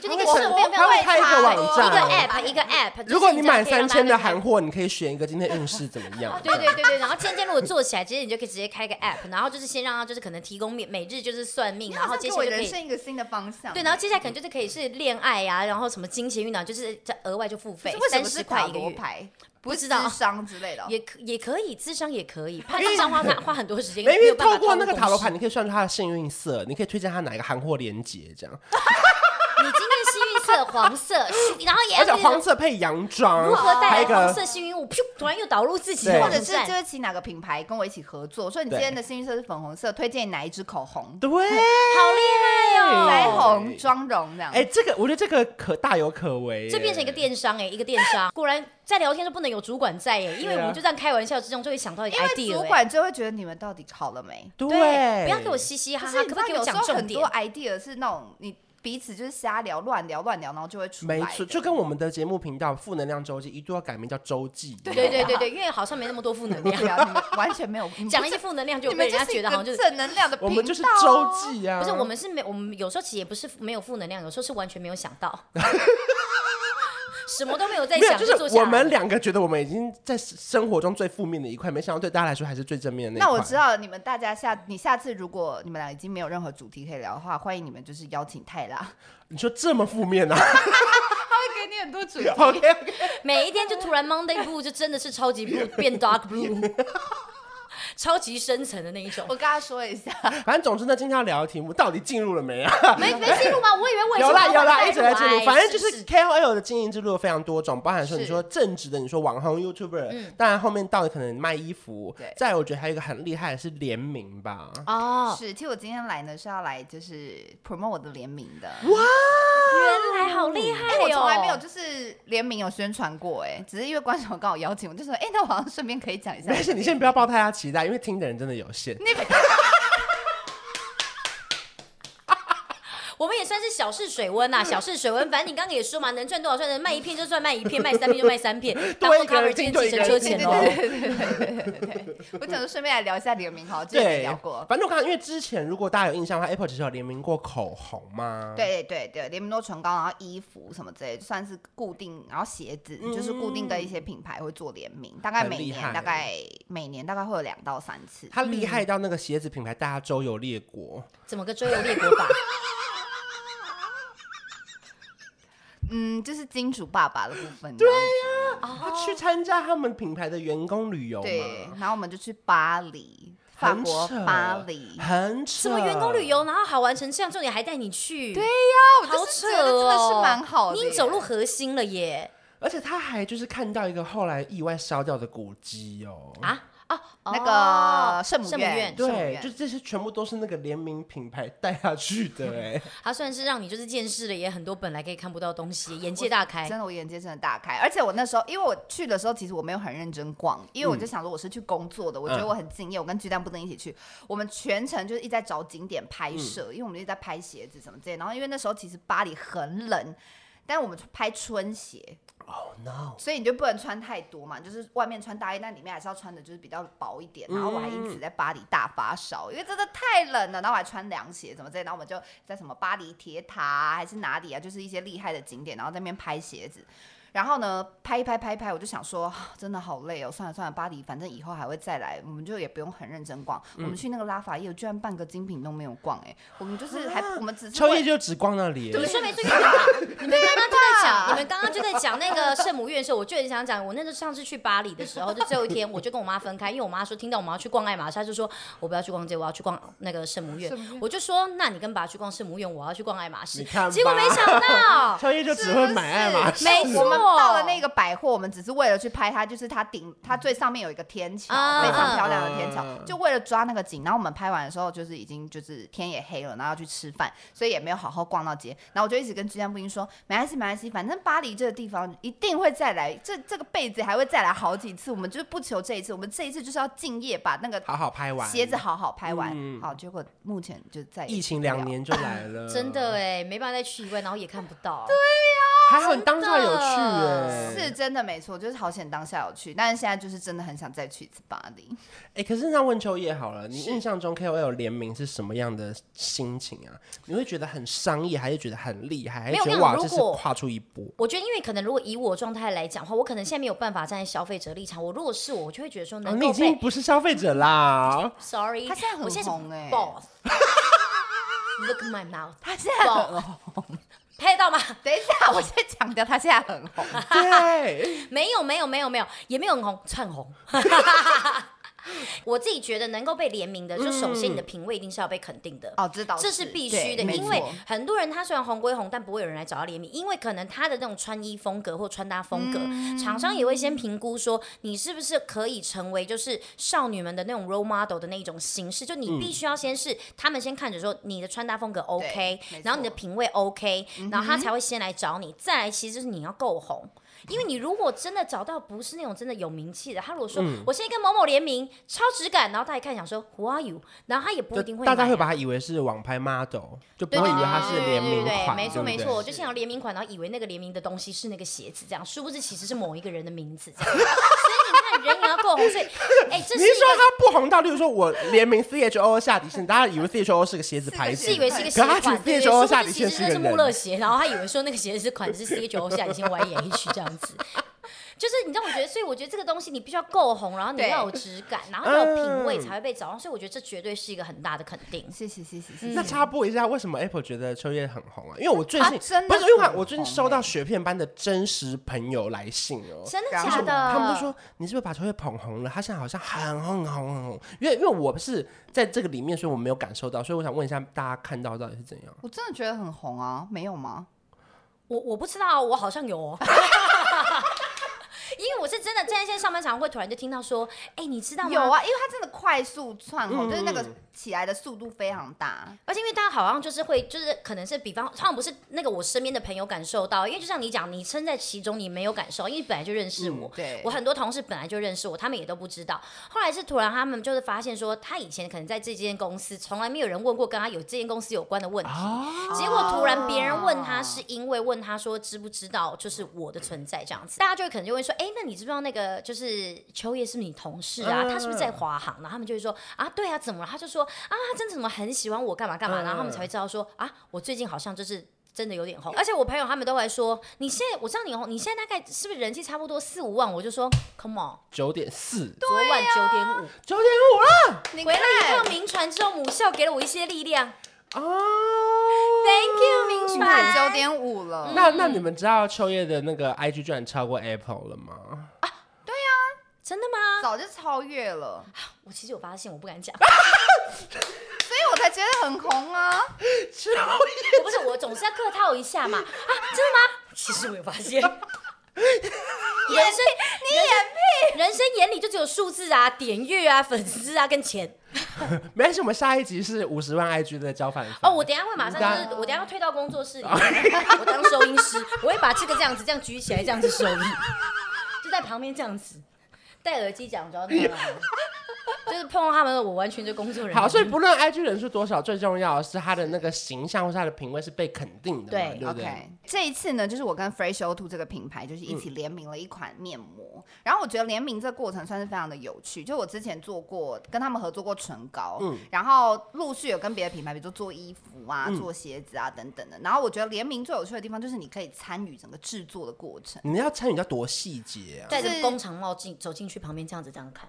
[SPEAKER 1] 就那个顺便
[SPEAKER 2] 他会开一个网站，
[SPEAKER 1] 一个 app，一个 app。
[SPEAKER 2] 如果你满三千的韩货，你可以选一个今天运势怎么样？
[SPEAKER 1] 对对对对，然后今天如果做起来，其实你就可以直接开个 app，然后就是先让他就是可能提供每每日就是算命，然后接下来就可以
[SPEAKER 3] 人生一个新的方向。
[SPEAKER 1] 对，然后接下来可能就是可以是恋爱呀，然后什么金钱运啊，就是在额外就付费三十块一个月。不知道
[SPEAKER 3] 智商之类的，
[SPEAKER 1] 也可也可以，智商也可以，怕智商花花很多时间。
[SPEAKER 2] 因为透过那个塔罗牌，你可以算出他的幸运色，你可以推荐他哪一个韩货连接这样。
[SPEAKER 1] 你今天幸运色黄色，然后也
[SPEAKER 2] 而且黄色配洋装，
[SPEAKER 1] 如何带来黄色幸运物？噗，突然又导入自己，
[SPEAKER 3] 或者是就是请哪个品牌跟我一起合作，所以你今天的幸运色是粉红色，推荐哪一支口红？
[SPEAKER 2] 对，
[SPEAKER 1] 好厉害哦，
[SPEAKER 3] 腮红妆容这样。
[SPEAKER 2] 哎，这个我觉得这个可大有可为，
[SPEAKER 1] 这变成一个电商哎，一个电商，果然。在聊天都不能有主管在耶，因为我们就这样开玩笑之中就会想到一个 idea。
[SPEAKER 3] 因为主管就会觉得你们到底好了没？
[SPEAKER 2] 对，
[SPEAKER 1] 不要给我嘻嘻哈哈，可不可以给我讲重点？
[SPEAKER 3] 很多 idea 是那种你彼此就是瞎聊、乱聊、乱聊，然后就会出来。
[SPEAKER 2] 没错，就跟我们的节目频道“负能量周记”一度要改名叫“周记”。
[SPEAKER 1] 对对对对，因为好像没那么多负能量，
[SPEAKER 3] 完全没有
[SPEAKER 1] 讲一些负能量，就被人家觉得好像就是
[SPEAKER 3] 正能量的。
[SPEAKER 2] 我们就是周记啊，
[SPEAKER 1] 不是我们是没我们有时候其实也不是没有负能量，有时候是完全没有想到。什么都没有在想，
[SPEAKER 2] 就是我们两个觉得我们已经在生活中最负面的一块，没想到对大家来说还是最正面的那一块。
[SPEAKER 3] 那我知道你们大家下，你下次如果你们俩已经没有任何主题可以聊的话，欢迎你们就是邀请泰拉。
[SPEAKER 2] 你说这么负面啊？
[SPEAKER 3] 他会给你很多主题。
[SPEAKER 2] OK OK。
[SPEAKER 1] 每一天就突然 Monday Blue 就真的是超级 blue 变 Dark Blue。超级深层的那一种，
[SPEAKER 3] 我跟他说一下。
[SPEAKER 2] 反正总之呢，今天要聊的题目到底进入了没啊？
[SPEAKER 1] 没没进入吗？我以为我
[SPEAKER 2] 有啦有啦，一直在进入。反正就是 KOL 的经营之路非常多种，包含说你说正直的，你说网红 YouTuber，当然后面到底可能卖衣服。对。再我觉得还有一个很厉害的是联名吧。
[SPEAKER 1] 哦。
[SPEAKER 3] 是，其实我今天来呢是要来就是 promote 我的联名的。
[SPEAKER 2] 哇，
[SPEAKER 1] 原来好厉害哦！
[SPEAKER 3] 我从来没有就是联名有宣传过哎，只是因为观众刚好邀请我，就说哎，那我好像顺便可以讲一下。
[SPEAKER 2] 没事，你先不要抱太大期待。因为听的人真的有限。
[SPEAKER 1] 我们也算是小试水温呐，小试水温。反正你刚刚也说嘛，能赚多少赚，卖一片就算卖一片，卖三片 就卖三片，当做 cover 今天计程车钱哦。
[SPEAKER 3] 对对对对对，我想说顺便来聊一下联名哈，之前也聊过。
[SPEAKER 2] 反正我刚刚因为之前如果大家有印象的话，Apple 其实有联名过口红嘛。
[SPEAKER 3] 对对对，联名过唇膏，然后衣服什么之类，算是固定，然后鞋子就是固定的一些品牌会做联名，大概每年大概每年大概会有两到三次。
[SPEAKER 2] 他厉害到那个鞋子品牌大家周游列国，
[SPEAKER 1] 怎么个周游列国法？
[SPEAKER 3] 嗯，就是金主爸爸的部分。
[SPEAKER 2] 对呀，他去参加他们品牌的员工旅游嘛。
[SPEAKER 3] 对，然后我们就去巴黎，法国巴黎，
[SPEAKER 2] 很扯。
[SPEAKER 1] 什么员工旅游，然后好玩成这样，重点还带你去。
[SPEAKER 3] 对呀，
[SPEAKER 1] 我就
[SPEAKER 3] 是觉得，真的是蛮好的。
[SPEAKER 1] 你走入核心了耶！
[SPEAKER 2] 而且他还就是看到一个后来意外烧掉的古迹哦。
[SPEAKER 1] 啊？哦，
[SPEAKER 3] 那个圣母院，
[SPEAKER 2] 对，就这些全部都是那个联名品牌带下去的 哎。
[SPEAKER 1] 它算是让你就是见识了也很多本来可以看不到东西，眼界大开。
[SPEAKER 3] 真的，我眼界真的大开。而且我那时候，因为我去的时候，其实我没有很认真逛，因为我就想说我是去工作的，我觉得我很敬业，我跟巨蛋不能一起去。我们全程就是一直在找景点拍摄，因为我们一直在拍鞋子什么之类。然后因为那时候其实巴黎很冷，但是我们拍春鞋。
[SPEAKER 2] Oh no！
[SPEAKER 3] 所以你就不能穿太多嘛，就是外面穿大衣，但里面还是要穿的，就是比较薄一点。然后我还因此在巴黎大发烧，因为真的太冷了。然后我还穿凉鞋，怎么这样？然后我们就在什么巴黎铁塔啊，还是哪里啊，就是一些厉害的景点，然后在那边拍鞋子。然后呢，拍一拍拍一拍，我就想说，真的好累哦。算了算了，巴黎反正以后还会再来，我们就也不用很认真逛。嗯、我们去那个拉法叶，居然半个精品都没有逛哎。我们就是还，我们只是
[SPEAKER 2] 秋叶就只逛那里。
[SPEAKER 1] 你说没错，你们刚刚就在讲，你们刚刚就在讲那个 圣母院的时候，我就很想讲，我那时候上次去巴黎的时候，就最后一天，我就跟我妈分开，因为我妈说听到我们要去逛爱马仕，她就说我不要去逛街，我要去逛那个圣母院。我就说，那你跟爸去逛圣母院，我要去逛爱马仕。结果没想到，
[SPEAKER 2] 秋叶就只会买爱马仕。
[SPEAKER 1] 没错。
[SPEAKER 3] 到了那个百货，我们只是为了去拍它，就是它顶它最上面有一个天桥，嗯、非常漂亮的天桥，嗯、就为了抓那个景。然后我们拍完的时候，就是已经就是天也黑了，然后要去吃饭，所以也没有好好逛到街。然后我就一直跟居家布丁说，没关系，没关系，反正巴黎这个地方一定会再来，这这个辈子还会再来好几次。我们就是不求这一次，我们这一次就是要敬业，把那个
[SPEAKER 2] 好好拍完，
[SPEAKER 3] 鞋子好好拍完。嗯、好，结果目前就在
[SPEAKER 2] 疫情两年就来了，
[SPEAKER 1] 真的哎，没办法再去一位，然后也看不到。
[SPEAKER 3] 对呀。
[SPEAKER 2] 还好你当下有去哎，
[SPEAKER 3] 是真的没错，就是好险当下有去，但是现在就是真的很想再去一次巴黎。
[SPEAKER 2] 哎、欸，可是那问秋叶好了，你印象中 KOL 联名是什么样的心情啊？你会觉得很商业，还是觉得很厉害，还是觉得哇，这是跨出一步？
[SPEAKER 1] 我觉得，因为可能如果以我状态来讲的话，我可能现在没有办法站在消费者立场。我如果是我，我就会觉得说能够、哦，
[SPEAKER 2] 你已经不是消费者啦。
[SPEAKER 1] Sorry，
[SPEAKER 3] 他现在很红哎、欸。
[SPEAKER 1] Boss Look my mouth，
[SPEAKER 3] 他现在很红。
[SPEAKER 1] 拍得到吗？
[SPEAKER 3] 等一下，我先强调，他现在很红。
[SPEAKER 2] 对，
[SPEAKER 1] 没有，没有，没有，没有，也没有很红，串红。我自己觉得能够被联名的，就首先你的品味一定是要被肯定的。
[SPEAKER 3] 哦，知道
[SPEAKER 1] 这是必须的，因为很多人他虽然红归红，但不会有人来找他联名，因为可能他的那种穿衣风格或穿搭风格，厂商也会先评估说你是不是可以成为就是少女们的那种 role model 的那种形式，就你必须要先是他们先看着说你的穿搭风格 OK，然后你的品味 OK，然后他才会先来找你，再来其实就是你要够红。因为你如果真的找到不是那种真的有名气的，他如果说、嗯、我现在跟某某联名超质感，然后他一看想说 Who are you？然后他也不一定会、啊，
[SPEAKER 2] 大家会把他以为是网拍 model，就不会以为他是联名款，
[SPEAKER 1] 没错没错，就像联名款，然后以为那个联名的东西是那个鞋子这样，殊不知其实是某一个人的名字这样。人也要够红，所以，哎、欸，这是你
[SPEAKER 2] 是说他不红到，例如说我联名 C H O 下底线，大家以为 C H O 是个 鞋子牌子，
[SPEAKER 1] 是以为是一个鞋款，
[SPEAKER 2] 对对对，说其实
[SPEAKER 1] 那是穆勒鞋，然后他以为说那个鞋子是款式是 C H O 下底线 Y E H 这样子。就是你知道，我觉得，所以我觉得这个东西你必须要够红，然后你要有质感，然后要有品味才会被找到。所以我觉得这绝对是一个很大的肯定。
[SPEAKER 3] 谢谢谢谢谢谢。
[SPEAKER 2] 那插播一下，为什么 Apple 觉得秋叶很红啊？因为我最近不是因为我最近收到雪片般的真实朋友来信哦，
[SPEAKER 1] 真的假的？
[SPEAKER 2] 他们都说你是不是把秋叶捧红了？他现在好像很红很红很红。因为因为我不是在这个里面，所以我没有感受到。所以我想问一下大家看到到底是怎样？
[SPEAKER 3] 我真的觉得很红啊，没有吗？
[SPEAKER 1] 我我不知道，我好像有哦。因为我是真的在现在上班场会突然就听到说，哎、欸，你知道吗？
[SPEAKER 3] 有啊，因为他真的快速窜红，嗯、就是那个起来的速度非常大，
[SPEAKER 1] 而且因为大家好像就是会，就是可能是比方，好像不是那个我身边的朋友感受到，因为就像你讲，你身在其中，你没有感受，因为本来就认识我，
[SPEAKER 3] 嗯、对，
[SPEAKER 1] 我很多同事本来就认识我，他们也都不知道，后来是突然他们就是发现说，他以前可能在这间公司从来没有人问过跟他有这间公司有关的问题，啊、结果突然别人问他，是因为问他说知不知道就是我的存在这样子，大家就会可能就会说，哎、欸，那你知不知道那个？就是秋叶是不是你同事啊？他是不是在华航？然后他们就会说啊，对啊，怎么了？他就说啊，他真的怎么很喜欢我，干嘛干嘛？然后他们才会知道说啊，我最近好像就是真的有点红。而且我朋友他们都会说，你现在我知道你红，你现在大概是不是人气差不多四五万？我就说，Come on，
[SPEAKER 2] 九点四，
[SPEAKER 1] 昨晚九点五，
[SPEAKER 2] 九点五了。
[SPEAKER 1] 你回来一趟名传之后，母校给了我一些力量。哦，Thank you，名传
[SPEAKER 3] 九点五了。
[SPEAKER 2] 那那你们知道秋叶的那个 IG 居然超过 Apple 了吗？啊
[SPEAKER 1] 真的吗？
[SPEAKER 3] 早就超越了。
[SPEAKER 1] 我其实有发现，我不敢讲，
[SPEAKER 3] 所以我才觉得很红啊。
[SPEAKER 2] 超越，
[SPEAKER 1] 不是我总是要客套一下嘛。啊，真的吗？其实我有发现。人生
[SPEAKER 3] 你眼屁，
[SPEAKER 1] 人生眼里就只有数字啊、点阅啊、粉丝啊跟钱。
[SPEAKER 2] 没关系，我们下一集是五十万 IG 的交反。
[SPEAKER 1] 哦，我等下会马上就是，我等下要退到工作室里，我当收音师，我会把这个这样子这样举起来，这样子收音，就在旁边这样子。戴耳机讲，主要是就是碰到他们，我完全就工作人员。
[SPEAKER 2] 好，所以不论 IG 人数多少，最重要的是他的那个形象或是他的品味是被肯定的。
[SPEAKER 1] 对，
[SPEAKER 2] 对不对
[SPEAKER 3] ？OK，这一次呢，就是我跟 Fresh O Two 这个品牌就是一起联名了一款面膜，嗯、然后我觉得联名这个过程算是非常的有趣。就我之前做过跟他们合作过唇膏，嗯，然后陆续有跟别的品牌，比如说做衣服啊、嗯、做鞋子啊等等的。然后我觉得联名最有趣的地方就是你可以参与整个制作的过程。
[SPEAKER 2] 你们要参与到多细节啊？
[SPEAKER 1] 戴着工厂帽进走进去。旁边这样子这样看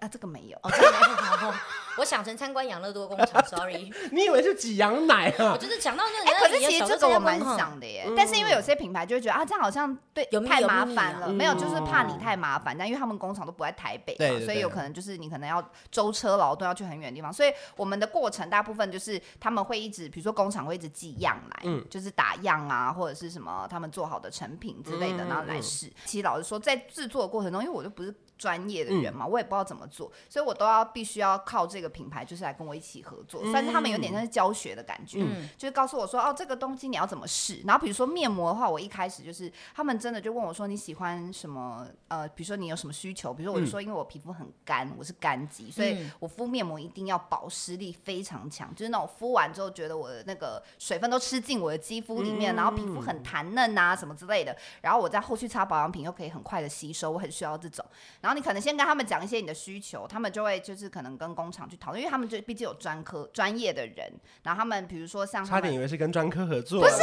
[SPEAKER 3] 啊，这个没有
[SPEAKER 1] 哦，这个没有。我想成参观养乐多工厂，sorry。
[SPEAKER 2] 你以为是挤羊奶啊？
[SPEAKER 1] 我就是讲到那个，
[SPEAKER 3] 哎，可是其实这个我蛮想的耶。但是因为有些品牌就会觉得啊，这样好像对太麻烦了，没有，就是怕你太麻烦。但因为他们工厂都不在台北嘛，所以有可能就是你可能要舟车劳顿，要去很远的地方。所以我们的过程大部分就是他们会一直，比如说工厂会一直寄样来，就是打样啊，或者是什么他们做好的成品之类的，然后来试。其实老实说，在制作的过程中，因为我就不是。专业的人嘛，我也不知道怎么做，所以我都要必须要靠这个品牌，就是来跟我一起合作。算是他们有点像是教学的感觉，嗯、就是告诉我说，哦，这个东西你要怎么试。然后比如说面膜的话，我一开始就是他们真的就问我说，你喜欢什么？呃，比如说你有什么需求？比如说我就说，因为我皮肤很干，我是干肌，所以我敷面膜一定要保湿力非常强，就是那种敷完之后觉得我的那个水分都吃进我的肌肤里面，然后皮肤很弹嫩啊什么之类的。然后我在后续擦保养品又可以很快的吸收，我很需要这种。然后你可能先跟他们讲一些你的需求，他们就会就是可能跟工厂去讨论，因为他们就毕竟有专科专业的人。然后他们比如说像
[SPEAKER 2] 差点以为是跟专科合作，
[SPEAKER 3] 不 是，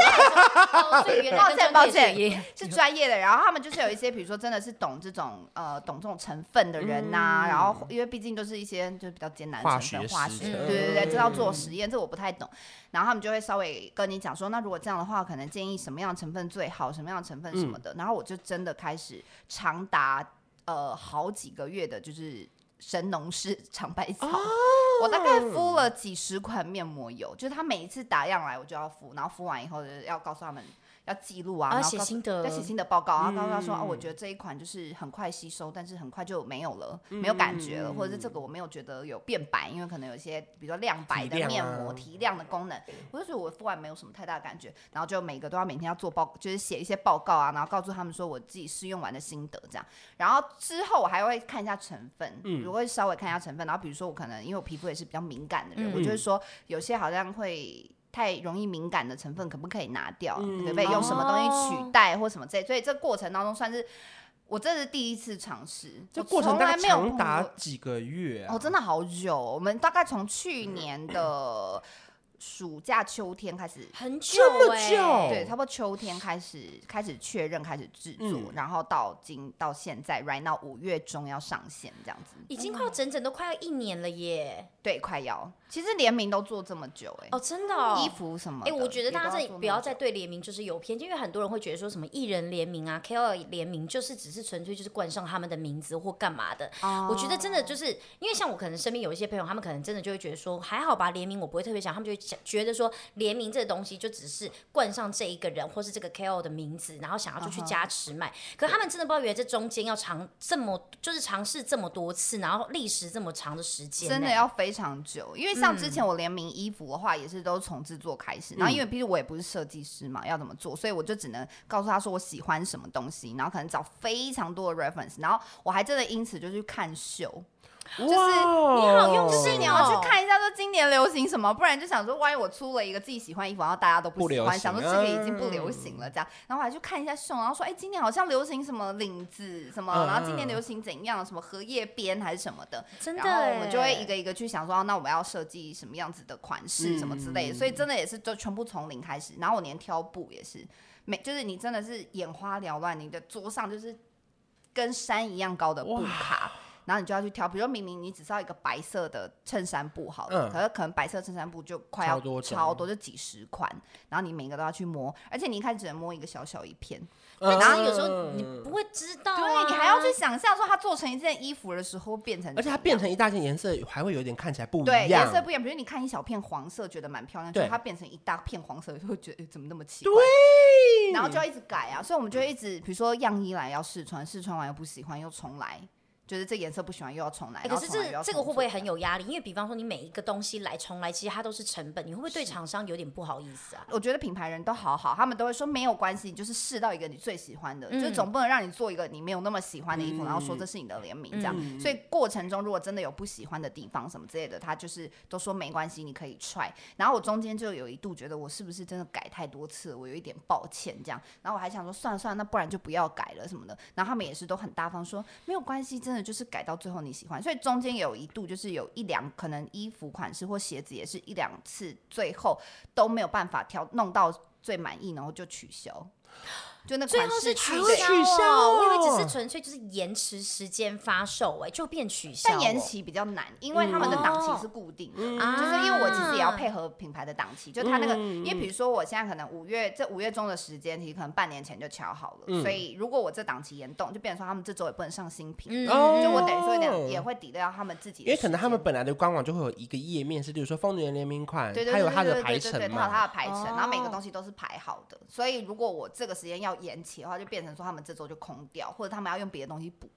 [SPEAKER 3] 抱歉抱歉，是专业的。然后他们就是有一些，比如说真的是懂这种呃懂这种成分的人呐、啊。嗯、然后因为毕竟都是一些就是比较艰难的成分，化学，对对对，知道做实验，这我不太懂。然后他们就会稍微跟你讲说，那如果这样的话，可能建议什么样的成分最好，什么样的成分什么的。嗯、然后我就真的开始长达。呃，好几个月的就是神农氏 尝百草，哦、我大概敷了几十款面膜油，就是他每一次打样来我就要敷，然后敷完以后就要告诉他们。要记录啊，然后写心得，要写心得报告啊，告诉他说，哦，我觉得这一款就是很快吸收，但是很快就没有了，没有感觉了，或者是这个我没有觉得有变白，因为可能有一些比如说亮白的面膜提亮的功能，我就觉得我敷完没有什么太大的感觉，然后就每个都要每天要做报，就是写一些报告啊，然后告诉他们说我自己试用完的心得这样，然后之后我还会看一下成分，如果稍微看一下成分，然后比如说我可能因为我皮肤也是比较敏感的人，我就会说有些好像会。太容易敏感的成分可不可以拿掉？嗯、可不可以用什么东西取代或什么之类？所以这过程当中算是我这是第一次尝试，
[SPEAKER 2] 这过程大概长达几个月、啊、
[SPEAKER 3] 哦，真的好久。我们大概从去年的。暑假秋天开始
[SPEAKER 1] 很久，这么久，
[SPEAKER 3] 对，差不多秋天开始开始确认开始制作，嗯、然后到今到现在，right now 五月中要上线这样子，
[SPEAKER 1] 已经快要整整都快要一年了耶。
[SPEAKER 3] 对，快要。其实联名都做这么久，哎，
[SPEAKER 1] 哦，真的，哦，
[SPEAKER 3] 衣服什么？
[SPEAKER 1] 哎，我觉得大家这不要再对联名就是有偏见，因为很多人会觉得说什么艺人联名啊，KOL 联名就是只是纯粹就是冠上他们的名字或干嘛的。哦，我觉得真的就是因为像我可能身边有一些朋友，他们可能真的就会觉得说还好吧，联名我不会特别想，他们就会想觉得说。联名这个东西就只是冠上这一个人或是这个 KOL 的名字，然后想要就去加持卖。Uh. 可他们真的不知道，原来这中间要尝这么，就是尝试这么多次，然后历时这么长的时间，
[SPEAKER 3] 真的要非常久。因为像之前我联名衣服的话，也是都从制作开始。嗯、然后因为毕竟我也不是设计师嘛，要怎么做，所以我就只能告诉他说我喜欢什么东西，然后可能找非常多的 reference，然后我还真的因此就去看秀。就是你好用心，你要去看一下说今年流行什么，不然就想说万一我出了一个自己喜欢的衣服，然后大家都不喜欢，想说这个已经不流行了这样，然后我还去看一下秀，然后说哎，今年好像流行什么领子什么，然后今年流行怎样，什么荷叶边还是什么的，真的，然后我们就会一个一个去想说，那我们要设计什么样子的款式什么之类的，所以真的也是就全部从零开始，然后我连挑布也是，每就是你真的是眼花缭乱，你的桌上就是跟山一样高的布卡。然后你就要去挑，比如说明明你只是要一个白色的衬衫布好了，嗯、可是可能白色衬衫布就快要超多，超多就几十款，然后你每个都要去摸，而且你一开始只能摸一个小小一片，
[SPEAKER 1] 嗯、然后有时候你不会知道、啊，
[SPEAKER 3] 对，你还要去想象说它做成一件衣服的时候变成，
[SPEAKER 2] 而且它变成一大件颜色还会有点看起来不一样，
[SPEAKER 3] 对，颜色不一样，比如你看一小片黄色觉得蛮漂亮，对，它变成一大片黄色就会觉得怎么那么奇怪，
[SPEAKER 2] 对，
[SPEAKER 3] 然后就要一直改啊，所以我们就会一直比如说样衣来要试穿，试穿完又不喜欢又重来。觉得这颜色不喜欢又要重来，
[SPEAKER 1] 可是这这个会不会很有压力？因为比方说你每一个东西来重来，其实它都是成本，你会不会对厂商有点不好意思啊？
[SPEAKER 3] 我觉得品牌人都好好，他们都会说没有关系，你就是试到一个你最喜欢的，嗯、就总不能让你做一个你没有那么喜欢的衣服，嗯、然后说这是你的联名这样。嗯、所以过程中如果真的有不喜欢的地方什么之类的，他就是都说没关系，你可以 try。然后我中间就有一度觉得我是不是真的改太多次，我有一点抱歉这样。然后我还想说算了算了，那不然就不要改了什么的。然后他们也是都很大方说没有关系，真那就是改到最后。你喜欢，所以中间有一度就是有一两可能衣服款式或鞋子也是一两次，最后都没有办法挑弄到最满意，然后就取消。就那
[SPEAKER 1] 最后是取消哦，我以为只是纯粹就是延迟时间发售，哎，就变取消。
[SPEAKER 3] 但延期比较难，因为他们的档期是固定的，就是因为我其实也要配合品牌的档期，就他那个，因为比如说我现在可能五月这五月中的时间，其实可能半年前就敲好了，所以如果我这档期延动，就变成说他们这周也不能上新品，就我等于说有点也会抵掉他们自己，
[SPEAKER 2] 因为可能他们本来的官网就会有一个页面是，比如说疯女人联名款，它有它的排程嘛，
[SPEAKER 3] 它有它的排程，然后每个东西都是排好的，所以如果我这个时间要延期的话，就变成说他们这周就空掉，或者他们要用别的东西补。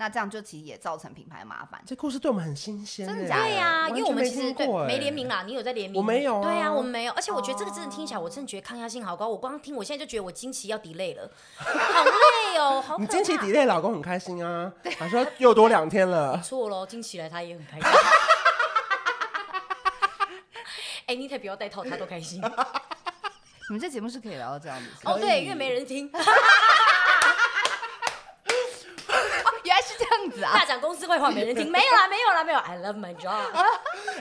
[SPEAKER 3] 那这样就其实也造成品牌麻烦。
[SPEAKER 2] 这故事对我们很新鲜，
[SPEAKER 1] 真的假的？对呀，因为我们其实对没联名啦，你有在联名？
[SPEAKER 2] 我没有。
[SPEAKER 1] 对呀，我们没有。而且我觉得这个真的听起来，我真的觉得抗压性好高。我光听，我现在就觉得我经期要 delay 了，好累哦，好。
[SPEAKER 2] 你经期 delay，老公很开心啊，他说又多两天了。
[SPEAKER 1] 错喽，经期来他也很开心。哎，你才不要戴套，他都开心。
[SPEAKER 3] 你们这节目是可以聊到这样子？
[SPEAKER 1] 哦，对，因为没人听。原来是这样子啊大讲公司坏话没人听，没有啦，没有啦，没有。I love my job。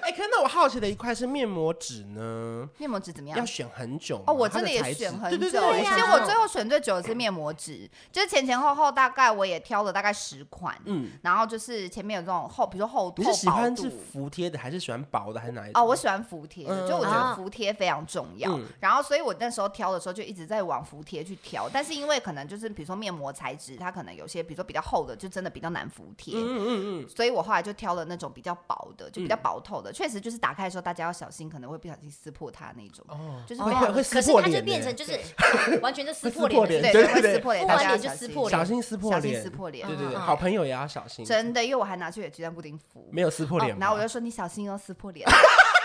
[SPEAKER 2] 哎，可是那我好奇的一块是面膜纸呢？
[SPEAKER 3] 面膜纸怎么样？
[SPEAKER 2] 要选很久
[SPEAKER 3] 哦，我真的也选很久。其实我最后选最久的是面膜纸，就是前前后后大概我也挑了大概十款，嗯，然后就是前面有这种厚，比如说厚度。
[SPEAKER 2] 你是喜欢是服帖的，还是喜欢薄的，还是哪一种？
[SPEAKER 3] 哦，我喜欢服帖的，就我觉得服帖非常重要。然后，所以我那时候挑的时候就一直在往服帖去挑，但是因为可能就是比如说面膜材质，它可能有些比如说比较厚的，就真的比较难服帖。嗯嗯嗯。所以我后来就挑了那种比较薄的，就比较薄透的，确实就是打开的时候大家要小心，可能会不小心撕破它那种。哦，就是会
[SPEAKER 2] 会撕破脸。
[SPEAKER 1] 可是它就变成就是完全就撕破脸，
[SPEAKER 3] 对对对，撕破脸，大家
[SPEAKER 1] 就撕破脸，
[SPEAKER 2] 小心撕破脸，
[SPEAKER 3] 小心撕破脸。
[SPEAKER 2] 对对对，好朋友也要小心。
[SPEAKER 3] 真的，因为我还拿去给鸡蛋布丁敷，
[SPEAKER 2] 没有撕破脸。
[SPEAKER 3] 然后我就说你小心哦，撕破脸。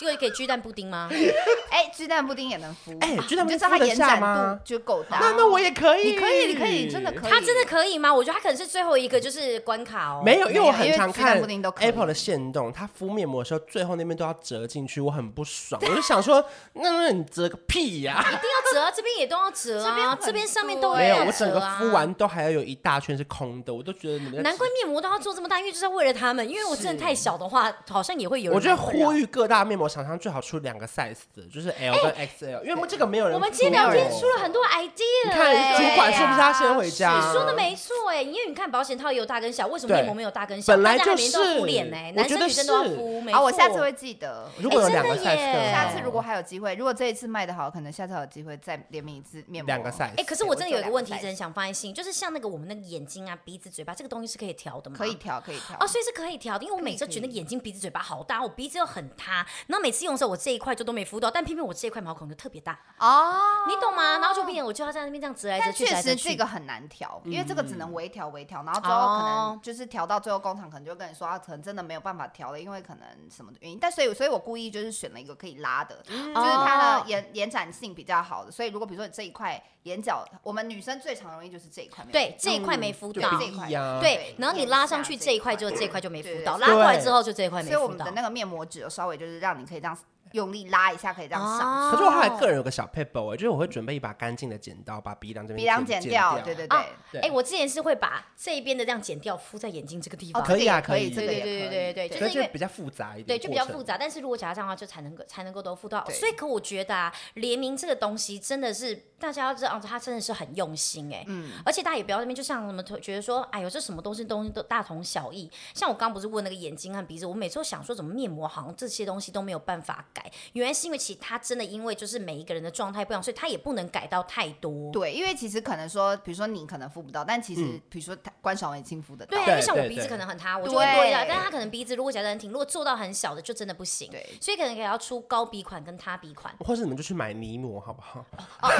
[SPEAKER 1] 就可以巨蛋布丁吗？
[SPEAKER 3] 哎，巨蛋布丁也能敷。
[SPEAKER 2] 哎，巨蛋布丁
[SPEAKER 3] 它延展度就够大。
[SPEAKER 2] 那那我也可以，
[SPEAKER 3] 你可以，你可以，真的可以。
[SPEAKER 1] 它真的可以吗？我觉得它可能是最后一个就是关卡哦。
[SPEAKER 2] 没有，因为我很常看 Apple 的线动，它敷面膜的时候，最后那边都要折进去，我很不爽。我就想说，那那你折个屁呀！
[SPEAKER 1] 一定要折啊，这边也都要折啊，这边上面都
[SPEAKER 2] 没有。我整个敷完都还要有一大圈是空的，我都觉得你们
[SPEAKER 1] 难怪面膜都要做这么大，因为就是为了他们。因为我真的太小的话，好像也会有。
[SPEAKER 2] 我觉得呼吁各大面膜厂商最好出。两个 size 的，就是 L 跟 XL，因为这个没有人。
[SPEAKER 1] 我们今天聊天出了很多 idea，
[SPEAKER 2] 你看主管是不是要先回家？
[SPEAKER 1] 你说的没错哎，因为你看保险套也有大跟小，为什么面膜没有大跟小？
[SPEAKER 2] 本来就是
[SPEAKER 1] 敷脸哎，男生女生都要敷。
[SPEAKER 3] 好，我下次会记得。
[SPEAKER 2] 如果有两个 size，
[SPEAKER 3] 下次如果还有机会，如果这一次卖的好，可能下次还有机会再联名一次面膜。
[SPEAKER 2] 两个 size。
[SPEAKER 1] 哎，可是我真的有一个问题，真想放在心，就是像那个我们那个眼睛啊、鼻子、嘴巴这个东西是可以调的吗？
[SPEAKER 3] 可以调，可以调。
[SPEAKER 1] 哦，所以是可以调的，因为我每次觉得眼睛、鼻子、嘴巴好大，我鼻子又很塌，然后每次用的时候我这一块就都没敷到，但。偏偏我这一块毛孔就特别大哦，你懂吗？然后就变，我就要在那边这样折来折去。
[SPEAKER 3] 但确实这个很难调，因为这个只能微调微调，然后最后可能就是调到最后工厂可能就跟你说啊，可能真的没有办法调了，因为可能什么的原因。但所以所以我故意就是选了一个可以拉的，就是它的延延展性比较好的。所以如果比如说你这一块眼角，我们女生最常容易就是这一块，
[SPEAKER 1] 对，这一块没敷到，
[SPEAKER 2] 这一块
[SPEAKER 1] 对，然后你拉上去这一块就这一块就没敷到，拉过来之后就这一块没敷到。
[SPEAKER 3] 所以我们的那个面膜纸稍微就是让你可以这样。用力拉一下可以这样上，
[SPEAKER 2] 可是我还个人有个小撇步，就是我会准备一把干净的剪刀，把鼻梁这边
[SPEAKER 3] 鼻梁剪掉。对对对，
[SPEAKER 1] 哎，我之前是会把这一边的这样剪掉，敷在眼睛这个地方。
[SPEAKER 2] 可以啊，可以，
[SPEAKER 3] 对对对对对
[SPEAKER 1] 对，就是因为
[SPEAKER 2] 比较复杂一点，
[SPEAKER 1] 对，就比较复杂。但是如果假如这样的话，就才能够才能够都敷到。所以，可我觉得啊，联名这个东西真的是大家要知道，它真的是很用心哎。嗯。而且大家也不要那边就像什么觉得说，哎呦，这什么东西东西都大同小异。像我刚不是问那个眼睛和鼻子，我每次都想说，怎么面膜好像这些东西都没有办法改，原来是因为。其他真的因为就是每一个人的状态不一样，所以他也不能改到太多。
[SPEAKER 3] 对，因为其实可能说，比如说你可能敷不到，但其实比如说他关韶文已经敷得到。
[SPEAKER 1] 对，因为像我鼻子可能很塌，我就会多一点。但是他可能鼻子如果假得很挺，如果做到很小的就真的不行。对，所以可能也要出高鼻款跟塌鼻款，
[SPEAKER 2] 或者你们就去买泥膜好不好？
[SPEAKER 1] 哦，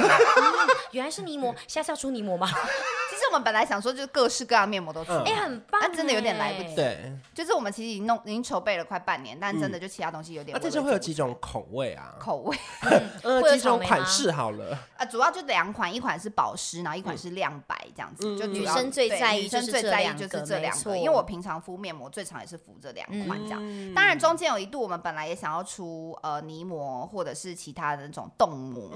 [SPEAKER 1] 原来是泥膜，下次要出泥膜吗？
[SPEAKER 3] 其实我们本来想说就是各式各样面膜都出，
[SPEAKER 1] 哎，很棒，
[SPEAKER 3] 但真的有点来不及。
[SPEAKER 2] 对，
[SPEAKER 3] 就是我们其实已经弄已经筹备了快半年，但真的就其他东西有点。
[SPEAKER 2] 那这次会有几种口味啊？
[SPEAKER 3] 口味。
[SPEAKER 2] 嗯，几种款式好了。
[SPEAKER 3] 啊，主要就两款，一款是保湿，然后一款是亮白这样子。就
[SPEAKER 1] 女生最在意，女生最在意
[SPEAKER 3] 就是这两个。因为我平常敷面膜最常也是敷这两款这样。当然中间有一度我们本来也想要出呃泥膜或者是其他的那种冻膜，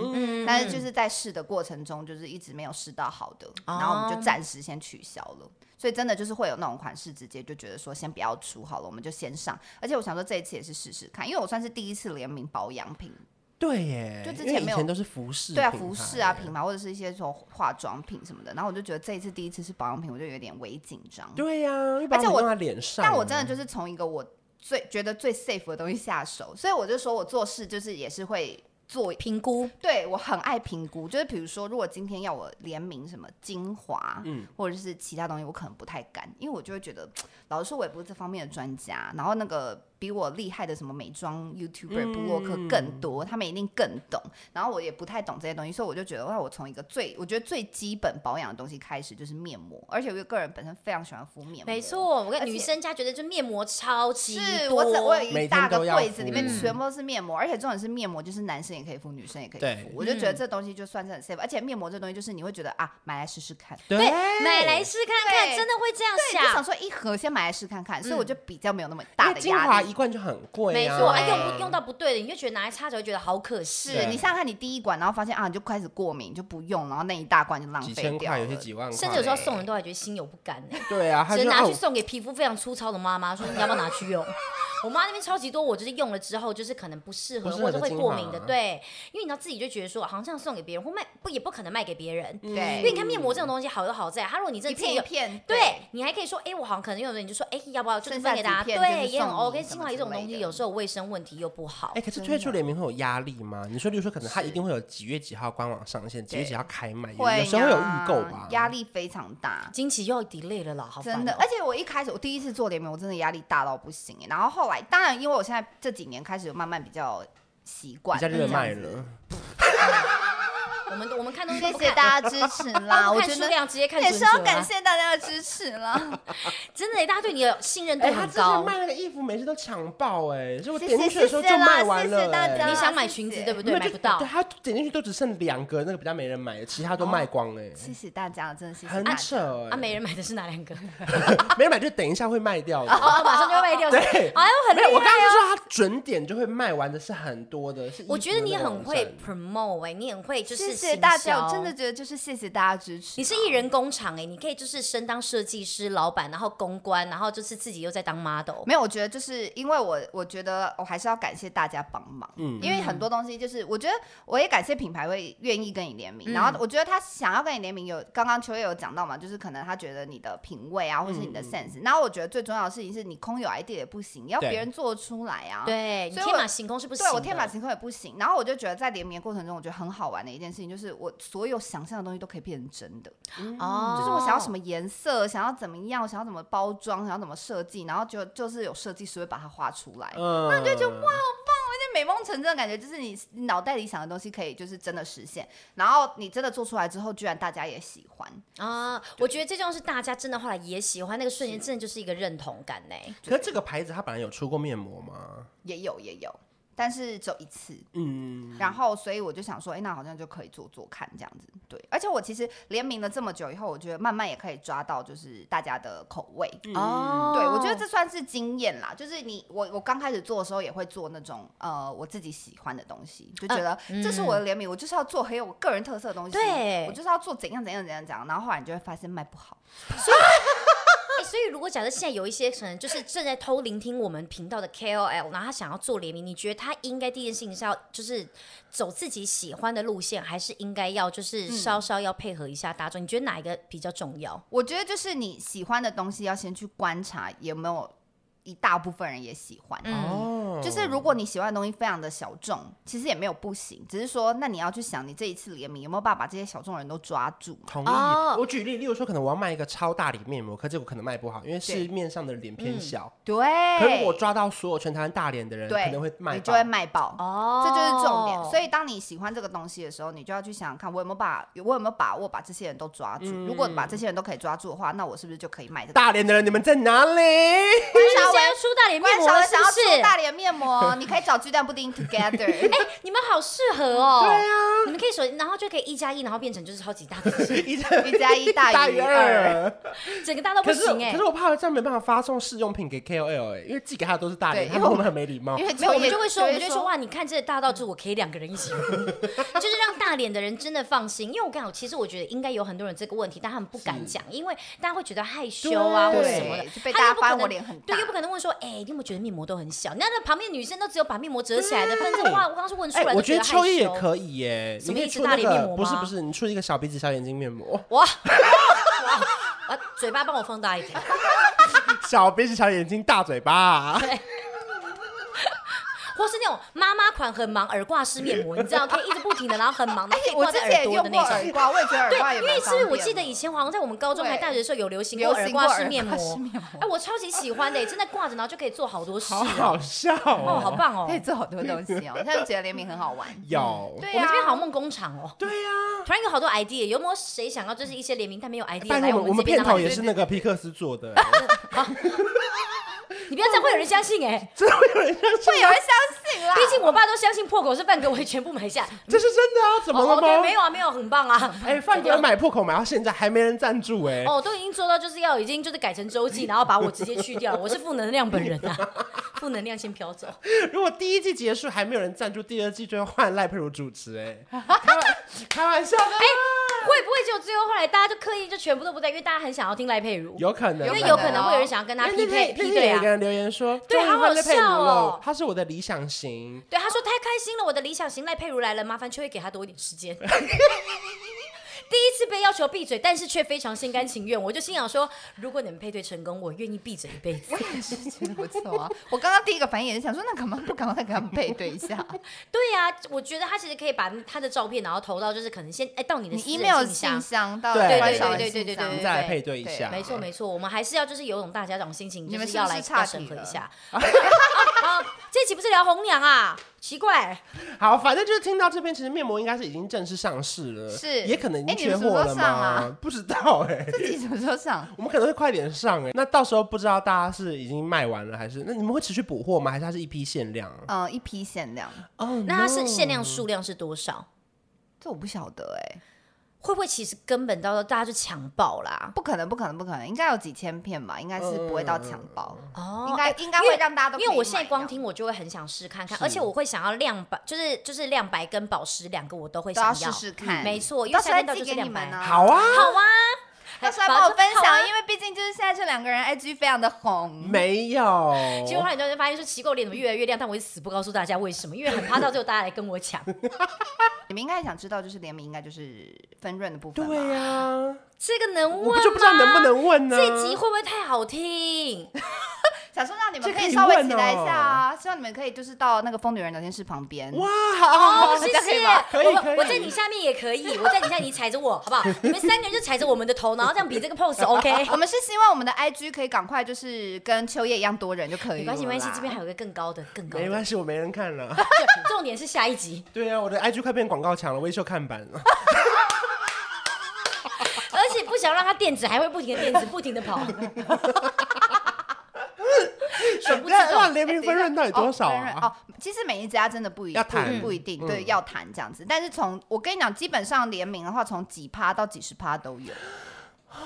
[SPEAKER 3] 但是就是在试的过程中就是一直没有试到好的，然后我们就暂时先取消了。所以真的就是会有那种款式，直接就觉得说先不要出好了，我们就先上。而且我想说这一次也是试试看，因为我算是第一次联名保养品。
[SPEAKER 2] 对耶，
[SPEAKER 3] 就之前没有，以前
[SPEAKER 2] 都是服饰，
[SPEAKER 3] 对啊，服饰啊品牌或者是一些说化妆品什么的。然后我就觉得这一次第一次是保养品，我就有点微紧张。
[SPEAKER 2] 对呀、啊，而且我脸上，
[SPEAKER 3] 但我真的就是从一个我最觉得最 safe 的东西下手，所以我就说我做事就是也是会。做
[SPEAKER 1] 评估，
[SPEAKER 3] 对，我很爱评估，就是比如说，如果今天要我联名什么精华，嗯，或者是其他东西，我可能不太敢，因为我就会觉得，老实说，我也不是这方面的专家，然后那个。比我厉害的什么美妆 YouTuber、布洛克更多，他们一定更懂。然后我也不太懂这些东西，所以我就觉得，哇，我从一个最我觉得最基本保养的东西开始，就是面膜。而且我个人本身非常喜欢敷面膜。
[SPEAKER 1] 没错，我跟女生家觉得就面膜超级多。
[SPEAKER 3] 是我我有一大个柜子里面全部都是面膜，而且重点是面膜就是男生也可以敷，女生也可以敷。我就觉得这东西就算是很 safe，而且面膜这东西就是你会觉得啊，买来试试看。
[SPEAKER 1] 对，买来试看看，真的会这样想。
[SPEAKER 3] 就想说一盒先买来试看看，所以我就比较没有那么大的压力。
[SPEAKER 2] 一罐就很贵，
[SPEAKER 1] 没错，哎，用不用到不对的，你就觉得拿来擦着会觉得好可惜。
[SPEAKER 3] 是你想想看，你第一罐，然后发现啊，你就开始过敏，就不用，然后那一大罐就浪费掉了。几千块，
[SPEAKER 2] 有些几万块，
[SPEAKER 1] 甚至有时候送人都还觉得心有不甘呢。
[SPEAKER 2] 对啊，
[SPEAKER 1] 只能拿去送给皮肤非常粗糙的妈妈，说你要不要拿去用？我妈那边超级多，我就是用了之后，就是可能不适合或者会过敏的。对，因为你知道自己就觉得说，好像这样送给别人或卖不也不可能卖给别人。对，因为你看面膜这种东西好就好在，它如果你这片一片，对你还可以说，哎，我好像可能用的，你就说，哎，要不要就是分给大家？对，也很 OK。精华这种东西有时候卫生问题又不好。
[SPEAKER 2] 哎，可是推出联名会有压力吗？你说，比如说，可能它一定会有几月几号官网上线，几月几号开卖，有时候会有预购吧？
[SPEAKER 3] 压力非常大，
[SPEAKER 1] 惊奇又要 delay 了啦，好
[SPEAKER 3] 真的。而且我一开始我第一次做联名，我真的压力大到不行。然后后来，当然因为我。现在这几年开始有慢慢比较习惯，
[SPEAKER 2] 比较热卖了。
[SPEAKER 1] 我们我们看东西，
[SPEAKER 3] 谢谢大家支持啦！我觉得也是要感谢大家的支持啦。
[SPEAKER 1] 真的，大家对你的信任度很高。
[SPEAKER 2] 卖那个衣服，每次都抢爆哎！所以我点进去的时候就卖完了。谢谢大家。
[SPEAKER 1] 你想买裙子对不对？买不到。
[SPEAKER 2] 对，他点进去都只剩两个，那个比较没人买的，其他都卖光哎。
[SPEAKER 3] 谢谢大家，真的是
[SPEAKER 2] 很扯
[SPEAKER 1] 啊！没人买的是哪两个？
[SPEAKER 2] 没人买就等一下会卖掉的。
[SPEAKER 1] 哦，马上就会卖掉。
[SPEAKER 2] 对，
[SPEAKER 1] 哎呦，很厉害。
[SPEAKER 2] 我刚刚说他准点就会卖完的是很多的。
[SPEAKER 1] 我觉得你很会 promote 哎，你很会就是。
[SPEAKER 3] 谢谢大家，我真的觉得就是谢谢大家支持。
[SPEAKER 1] 你是艺人工厂哎，你可以就是身当设计师、老板，然后公关，然后就是自己又在当 model。
[SPEAKER 3] 没有，我觉得就是因为我，我觉得我还是要感谢大家帮忙。嗯，因为很多东西就是，我觉得我也感谢品牌会愿意跟你联名。然后我觉得他想要跟你联名，有刚刚秋叶有讲到嘛，就是可能他觉得你的品味啊，或是你的 sense。然后我觉得最重要的事情是你空有 idea 也不行，你要别人做出来啊。
[SPEAKER 1] 对，你天马行空是不行。
[SPEAKER 3] 对，我天马行空也不行。然后我就觉得在联名的过程中，我觉得很好玩的一件事情就是我所有想象的东西都可以变成真的，哦，就是我想要什么颜色，想要怎么样，想要怎么包装，想要怎么设计，然后就就是有设计师会把它画出来，嗯，那你就觉得哇，好棒，而且美梦成真的感觉，就是你脑袋里想的东西可以就是真的实现，然后你真的做出来之后，居然大家也喜欢
[SPEAKER 1] 啊！我觉得最重要是大家真的后来也喜欢，那个瞬间真的就是一个认同感呢。
[SPEAKER 2] 可是这个牌子它本来有出过面膜吗？
[SPEAKER 3] 也有，也有。但是只有一次，嗯，然后所以我就想说，哎、欸，那好像就可以做做看这样子，对。而且我其实联名了这么久以后，我觉得慢慢也可以抓到就是大家的口味，哦、嗯，对，我觉得这算是经验啦。就是你我我刚开始做的时候也会做那种呃我自己喜欢的东西，就觉得这是我的联名，我就是要做很有我个人特色的东西，对，我就是要做怎样怎样怎样怎样。然后后来你就会发现卖不好，所以。
[SPEAKER 1] 所以，如果假设现在有一些可能就是正在偷聆听我们频道的 KOL，然后他想要做联名，你觉得他应该第一件事情是要就是走自己喜欢的路线，还是应该要就是稍稍要配合一下大众？嗯、你觉得哪一个比较重要？
[SPEAKER 3] 我觉得就是你喜欢的东西要先去观察有没有。一大部分人也喜欢，嗯，就是如果你喜欢的东西非常的小众，其实也没有不行，只是说那你要去想，你这一次联名有没有办法把这些小众人都抓住？
[SPEAKER 2] 同意。我举例，例如说，可能我要卖一个超大脸面膜，可这我可能卖不好，因为市面上的脸偏小。
[SPEAKER 3] 对。
[SPEAKER 2] 可是我抓到所有全台湾大脸的人，可能会卖，
[SPEAKER 3] 你就会卖爆。哦。这就是重点。所以当你喜欢这个东西的时候，你就要去想想看，我有没有把，我有没有把握把这些人都抓住？如果把这些人都可以抓住的话，那我是不是就可以卖？
[SPEAKER 2] 大脸的人，你们在哪里？
[SPEAKER 1] 要出大脸面膜是
[SPEAKER 3] 想要出大脸面膜，你可以找巨蛋布丁 together。哎，
[SPEAKER 1] 你们好适合哦。
[SPEAKER 2] 对啊，
[SPEAKER 1] 你们可以说，然后就可以一加一，然后变成就是超级大的
[SPEAKER 3] 一加一大于二，
[SPEAKER 1] 整个大到不行哎。
[SPEAKER 2] 可是我怕这样没办法发送试用品给 KOL 哎，因为寄给他的都是大脸，他们很没礼貌。
[SPEAKER 1] 因为没有，我们就会说，我们就会说哇，你看这个大到就我可以两个人一起敷，就是让大脸的人真的放心。因为我刚好，其实我觉得应该有很多人这个问题，但他们不敢讲，因为大家会觉得害羞啊或者什么的，
[SPEAKER 3] 被大家发现我脸很大，
[SPEAKER 1] 对，又不可能问说，哎，你有没有觉得面膜都很小？那那旁边女生都只有把面膜折起来的，反正话我刚刚是问出来的。
[SPEAKER 2] 我觉得秋叶也可以耶，
[SPEAKER 1] 什么意思？
[SPEAKER 2] 出
[SPEAKER 1] 大脸面膜吗？
[SPEAKER 2] 不是不是，你出一个小鼻子小眼睛面膜。
[SPEAKER 1] 哇哇！嘴巴帮我放大一点。
[SPEAKER 2] 小鼻子小眼睛大嘴巴。对。
[SPEAKER 1] 或是那种妈妈款很忙耳挂式面膜，你知道可以一直不停的，然后很忙，然后可以挂在耳朵的那种。
[SPEAKER 3] 耳挂，我也觉得耳因为
[SPEAKER 1] 是我记得以前好像在我们高中还大学的时候有流行过耳挂式面膜，哎，我超级喜欢的，真的挂着然后就可以做好多事。
[SPEAKER 2] 好好笑
[SPEAKER 1] 哦，好棒哦，
[SPEAKER 3] 可以做好多东西哦。他就觉得联名很好玩。
[SPEAKER 2] 有，
[SPEAKER 1] 对我们这边好梦工厂哦。
[SPEAKER 2] 对呀，
[SPEAKER 1] 突然有好多 idea，有没有谁想要就是一些联名但没有 idea？
[SPEAKER 2] 来我们我们片头也是那个皮克斯做的。
[SPEAKER 1] 你不要这样，会有人相信哎，
[SPEAKER 2] 真的会有人相信，
[SPEAKER 3] 会有人相信啦。
[SPEAKER 1] 毕竟我爸都相信破口是范格维全部买下，
[SPEAKER 2] 这是真的啊？怎么了吗？
[SPEAKER 1] 没有啊，没有，很棒啊。
[SPEAKER 2] 哎，范哥买破口买到现在还没人赞助哎。
[SPEAKER 1] 哦，都已经做到就是要已经就是改成周记，然后把我直接去掉。我是负能量本人啊，负能量先飘走。
[SPEAKER 2] 如果第一季结束还没有人赞助，第二季就要换赖佩如主持哎。开玩开玩笑的。哎，
[SPEAKER 1] 会不会就最后后来大家就刻意就全部都不在，因为大家很想要听赖佩如。
[SPEAKER 2] 有可能，
[SPEAKER 1] 因为有可能会有人想要跟他匹配匹配啊。
[SPEAKER 2] 留言说，
[SPEAKER 1] 对，好好笑哦，
[SPEAKER 2] 他是我的理想型。
[SPEAKER 1] 对，他说太开心了，我的理想型赖佩如来了，麻烦秋叶给他多一点时间。第一次被要求闭嘴，但是却非常心甘情愿，我就心想说，如果你们配对成功，我愿意闭嘴一辈子。
[SPEAKER 3] 我也是觉得不错啊。我刚刚第一个反应也是想说，那干嘛不赶快跟他们配对一下？
[SPEAKER 1] 对呀、啊，我觉得他其实可以把他的照片，然后投到就是可能先哎到你的
[SPEAKER 3] email 信箱，到
[SPEAKER 1] 对对对对对对对，
[SPEAKER 2] 再来配对一下。
[SPEAKER 1] 没错没错，我们还是要就是有种大家长心情，就是要来审核一下。这期不是聊红娘啊？奇怪。
[SPEAKER 2] 好，反正就是听到这边，其实面膜应该是已经正式上市了，
[SPEAKER 3] 是
[SPEAKER 2] 也可能已经缺货了吗？不知道哎。
[SPEAKER 3] 自己什么时候上？
[SPEAKER 2] 我们可能会快点上哎。那到时候不知道大家是已经卖完了，还是那你们会持续补货吗？还是它是一批限量？
[SPEAKER 3] 嗯，一批限量。
[SPEAKER 1] 哦，那它是限量数量是多少？
[SPEAKER 3] 这我不晓得哎。
[SPEAKER 1] 会不会其实根本到时候大家就抢爆啦？
[SPEAKER 3] 不可能，不可能，不可能，应该有几千片吧？应该是不会到抢爆哦。应该应该会让大家都
[SPEAKER 1] 因为我现在光听我就会很想试看看，而且我会想要亮白，就是就是亮白跟保湿两个我都会想要
[SPEAKER 3] 试试看。
[SPEAKER 1] 没错，因为夏天到就是亮白。
[SPEAKER 2] 好啊，
[SPEAKER 1] 好啊，
[SPEAKER 3] 到时候来帮我分享，因为毕竟就是现在这两个人 IG 非常的红。
[SPEAKER 2] 没有，
[SPEAKER 1] 结果后来你就会发现说奇怪，脸怎么越来越亮？但我一死不告诉大家为什么，因为很怕到最后大家来跟我抢。
[SPEAKER 3] 你们应该想知道，就是联名应该就是分润的部分。
[SPEAKER 2] 对呀、啊，
[SPEAKER 1] 这个能问吗？
[SPEAKER 2] 我就不知道能不能问呢？
[SPEAKER 1] 这集会不会太好听？
[SPEAKER 3] 想说让你们可以稍微期待一下啊！希望你们可以就是到那个疯女人聊天室旁边。
[SPEAKER 2] 哇，好，
[SPEAKER 1] 谢谢。我我在你下面也可以，我在你下面，你踩着我，好不好？你们三个人就踩着我们的头，然后这样比这个 pose OK。
[SPEAKER 3] 我们是希望我们的 IG 可以赶快就是跟秋叶一样多人就可以。
[SPEAKER 1] 没关系，没关系，这边还有一个更高的，更高的。
[SPEAKER 2] 没关系，我没人看了。
[SPEAKER 1] 重点是下一集。
[SPEAKER 2] 对啊，我的 IG 快变广告墙了，微秀看板了。
[SPEAKER 1] 想让它电子还会不停的电子，不停的跑。
[SPEAKER 2] 选不知道联名分润到底多少啊？
[SPEAKER 3] 哦，其实每一家真的不一定，不一定，对，要谈这样子。但是从我跟你讲，基本上联名的话，从几趴到几十趴都有。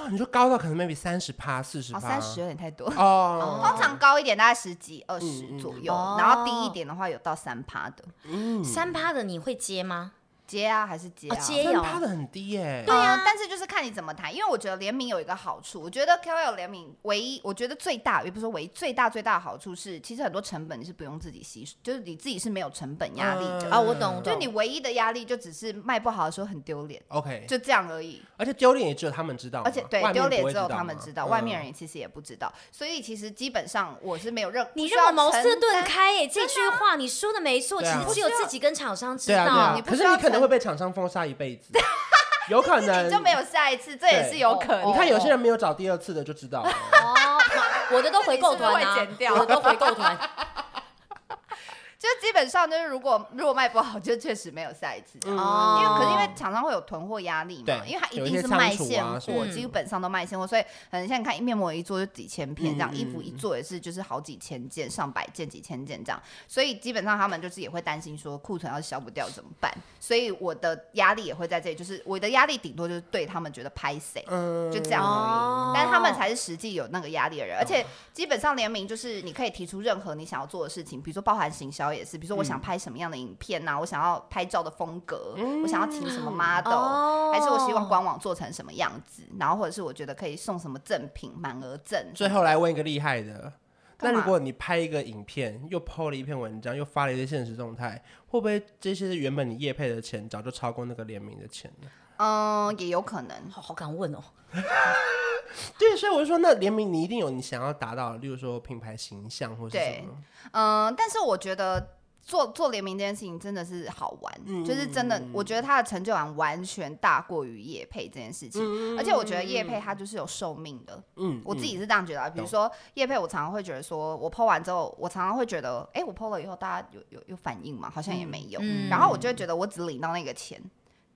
[SPEAKER 2] 你说高到可能 maybe 三十趴、四十趴，
[SPEAKER 3] 三十有点太多哦。通常高一点大概十几、二十左右，然后低一点的话有到三趴的。嗯，
[SPEAKER 1] 三趴的你会接吗？
[SPEAKER 3] 接啊，还是接啊？
[SPEAKER 1] 接
[SPEAKER 2] 有，趴的很低耶。
[SPEAKER 3] 对啊，但是就是看你怎么谈，因为我觉得联名有一个好处，我觉得 KOL 联名唯一，我觉得最大，也不是说唯一，最大最大的好处是，其实很多成本你是不用自己吸，就是你自己是没有成本压力的
[SPEAKER 1] 啊。我懂，
[SPEAKER 3] 就你唯一的压力就只是卖不好的时候很丢脸
[SPEAKER 2] ，OK，
[SPEAKER 3] 就这样而已。
[SPEAKER 2] 而且丢脸也只有他们知道，
[SPEAKER 3] 而且对丢脸只有他们知道，外面人其实也不知道。所以其实基本上我是没有任
[SPEAKER 1] 你让我茅塞顿开耶，这句话你说的没错，其实只有自己跟厂商知道。
[SPEAKER 2] 可是你可能会被厂商封杀。一辈子，有可能
[SPEAKER 3] 你就没有下一次，这也是有可能。
[SPEAKER 2] 你看有些人没有找第二次的就知道了。哦，
[SPEAKER 1] 我的都回购团啊，我的都回购团。
[SPEAKER 3] 就基本上就是，如果如果卖不好，就确实没有下一次这样。哦。因为可是因为厂商会有囤货压力嘛，因为它一定是卖现货，基本上都卖现货，所以可能像你看面膜一做就几千片这样，衣服一做也是就是好几千件、上百件、几千件这样，所以基本上他们就是也会担心说库存要是销不掉怎么办？所以我的压力也会在这里，就是我的压力顶多就是对他们觉得拍谁，就这样而已。但是他们才是实际有那个压力的人，而且基本上联名就是你可以提出任何你想要做的事情，比如说包含行销。也是，比如说我想拍什么样的影片呐、我想要拍照的风格，嗯、我想要请什么 model，、哦、还是我希望官网做成什么样子，然后或者是我觉得可以送什么赠品，满额赠。
[SPEAKER 2] 最后来问一个厉害的，那如果你拍一个影片，又 po 了一篇文章，又发了一些现实动态，会不会这些原本你业配的钱早就超过那个联名的钱呢？
[SPEAKER 3] 嗯，也有可能。
[SPEAKER 1] 好好敢问哦。
[SPEAKER 2] 对，所以我就说，那联名你一定有你想要达到，例如说品牌形象或者什么。
[SPEAKER 3] 嗯，但是我觉得。做做联名这件事情真的是好玩，嗯、就是真的，我觉得它的成就感完全大过于叶配这件事情。嗯、而且我觉得叶配它就是有寿命的，嗯，我自己是这样觉得。比如说叶配，我常常会觉得说，我 po 完之后，我常常会觉得，哎、欸，我 po 了以后，大家有有有反应吗？好像也没有。嗯、然后我就会觉得，我只领到那个钱。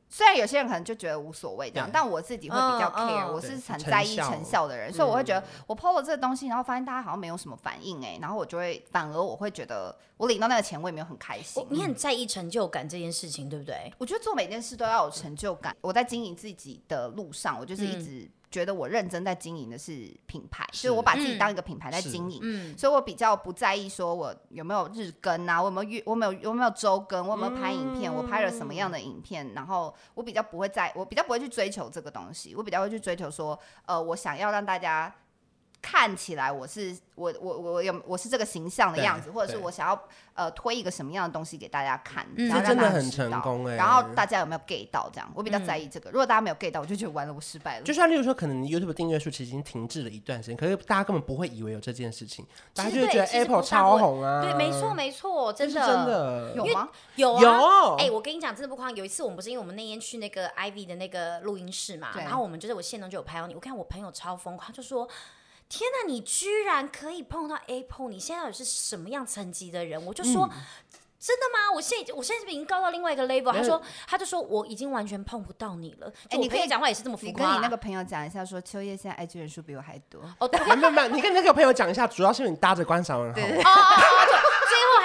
[SPEAKER 3] 虽然有些人可能就觉得无所谓这样，但我自己会比较 care，、嗯、我是很在意成效的人，所以我会觉得我 PO 了这个东西，然后发现大家好像没有什么反应哎、欸，然后我就会反而我会觉得我领到那个钱我也没有很开心。
[SPEAKER 1] 你很在意成就感这件事情，对不对？
[SPEAKER 3] 我觉得做每件事都要有成就感。我在经营自己的路上，我就是一直、嗯。觉得我认真在经营的是品牌，是就是我把自己当一个品牌在经营，嗯，所以我比较不在意说我有没有日更啊，我有没有月，我没有有没有周更，我有没有拍影片，嗯、我拍了什么样的影片，然后我比较不会在，我比较不会去追求这个东西，我比较会去追求说，呃，我想要让大家。看起来我是我我我有我是这个形象的样子，或者是我想要呃推一个什么样的东西给大家看，
[SPEAKER 2] 然后真的很成功哎。
[SPEAKER 3] 然后大家有没有 get 到这样？我比较在意这个。如果大家没有 get 到，我就觉得完了，我失败了。
[SPEAKER 2] 就像例如说，可能 YouTube 订阅数其实已经停滞了一段时间，可是大家根本不会以为有这件事情，大家就会觉得 Apple 超红啊。
[SPEAKER 1] 对，没错没错，真的
[SPEAKER 2] 真的
[SPEAKER 3] 有吗？
[SPEAKER 1] 有啊。哎，我跟你讲，真的不夸张。有一次我们不是因为我们那天去那个 Ivy 的那个录音室嘛，然后我们就是我现场就有拍到你，我看我朋友超疯狂，就说。天哪，你居然可以碰到 Apple！你现在到底是什么样层级的人？我就说。嗯真的吗？我现在我现在是不是已经高到另外一个 level？他说，他就说我已经完全碰不到你了。哎，你可以讲话也是这么浮夸。
[SPEAKER 3] 跟你那个朋友讲一下，说秋叶现在 IG 人数比我还多。
[SPEAKER 1] 哦，对，
[SPEAKER 2] 没有没有，你跟那个朋友讲一下，主要是你搭着观赏文好。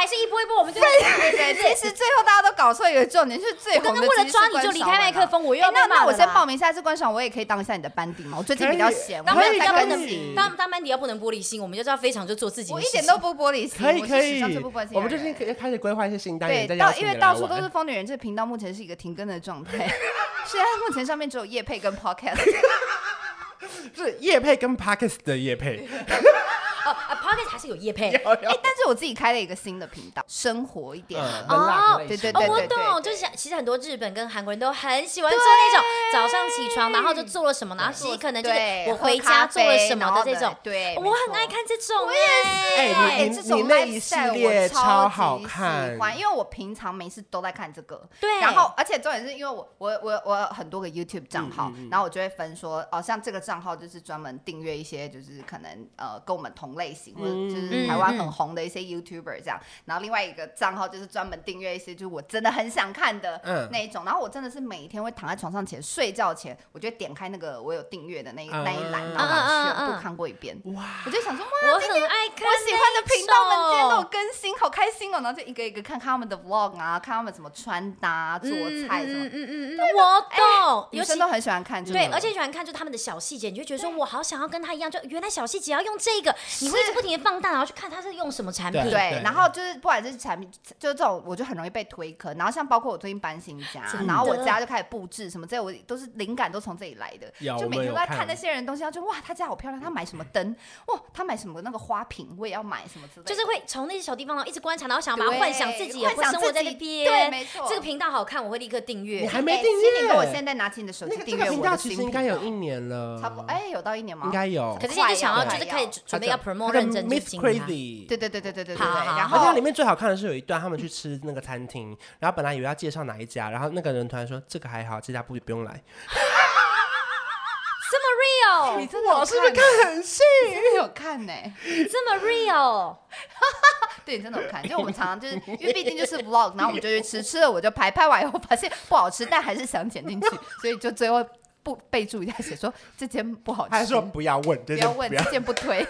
[SPEAKER 1] 还是一波一波，我们就对
[SPEAKER 3] 对对。其实最后大家都搞错一个重点，就是最红的。为
[SPEAKER 1] 了抓你就离开麦克风，我又
[SPEAKER 3] 那那我先报名一下，这关韶文我也可以当一下你的班底嘛。我最近比较闲，
[SPEAKER 1] 当班底要不能当当班底要不能玻璃心，我们就知道非常就做自己。
[SPEAKER 3] 我一点都不玻璃心，
[SPEAKER 2] 可以可以。我们最近可以开始规划一些新单元。
[SPEAKER 3] 因为到处都是疯女人，这个频道目前是一个停更的状态。现在目前上面只有叶配跟 podcast，
[SPEAKER 2] 是叶配跟 podcast 的叶配。
[SPEAKER 1] 哦，Podcast 还是有叶配，
[SPEAKER 3] 哎，但是我自己开了一个新的频道，生活一点。
[SPEAKER 1] 哦，对对对，我懂，就是其实很多日本跟韩国人都很喜欢做那种早上起床，然后就做了什么，然后其实可能就是我回家做了什么的这种，
[SPEAKER 3] 对，
[SPEAKER 1] 我很爱看这种，我也是。
[SPEAKER 2] 哎，这种那一系列超好看，
[SPEAKER 3] 因为我平常没事都在看这个，对，然后而且重点是因为我我我我有很多个 YouTube 账号，然后我就会分说，哦，像这个账号就是专门订阅一些就是可能呃跟我们同。类型或者就是台湾很红的一些 YouTuber 这样，然后另外一个账号就是专门订阅一些就是我真的很想看的那一种，然后我真的是每一天会躺在床上前睡觉前，我就点开那个我有订阅的那一那一栏，然后把全部看过一遍。哇！我就想说，哇，
[SPEAKER 1] 我很爱看
[SPEAKER 3] 我喜欢的频道们今天都有更新，好开心哦！然后就一个一个看看他们的 Vlog 啊，看他们怎么穿搭、做菜什么。嗯嗯嗯，
[SPEAKER 1] 我懂，
[SPEAKER 3] 女生都很喜欢看，
[SPEAKER 1] 对，而且喜欢看就是他们的小细节，你就觉得说我好想要跟他一样，就原来小细节要用这个。你会一直不停的放大，然后去看他是用什么产品。
[SPEAKER 3] 对，然后就是不管是产品，就是这种，我就很容易被推坑。然后像包括我最近搬新家，然后我家就开始布置什么这些，我都是灵感都从这里来的。就每天都在看那些人东西，然后就哇，他家好漂亮，他买什么灯？哇，他买什么那个花瓶，我也要买什么之类的。
[SPEAKER 1] 就是会从那些小地方，然后一直观察，然后想要把它幻想自己也会生活在那边。对，没错。这个频道好看，我会立刻订阅。
[SPEAKER 2] 你还没订阅？
[SPEAKER 3] 你跟我现在拿起你的手机订阅我的频道，
[SPEAKER 2] 其实应该有一年了。
[SPEAKER 3] 差不多，哎，有到一年吗？
[SPEAKER 2] 应该有。
[SPEAKER 1] 可是现在想要就是开始准备要 promote 认真去。
[SPEAKER 2] Crazy，
[SPEAKER 3] 对对对对对对对。
[SPEAKER 2] 然后它里面最好看的是有一段他们去吃那个餐厅，然后本来以为要介绍哪一家，然后 那个人突然说这个还好，这家不不用来。
[SPEAKER 1] 这么 real，
[SPEAKER 3] 你真的我是不是看很细？真的有看呢，
[SPEAKER 1] 这么 real，
[SPEAKER 3] 对，你真的有看，因为我们常常就是因为毕竟就是 vlog，然后我们就去吃，吃了我就拍，拍完以后发现不好吃，但还是想剪进去，所以就最后不备注一下写说这间不好吃，
[SPEAKER 2] 还说不要问，
[SPEAKER 3] 不要问，这间不推。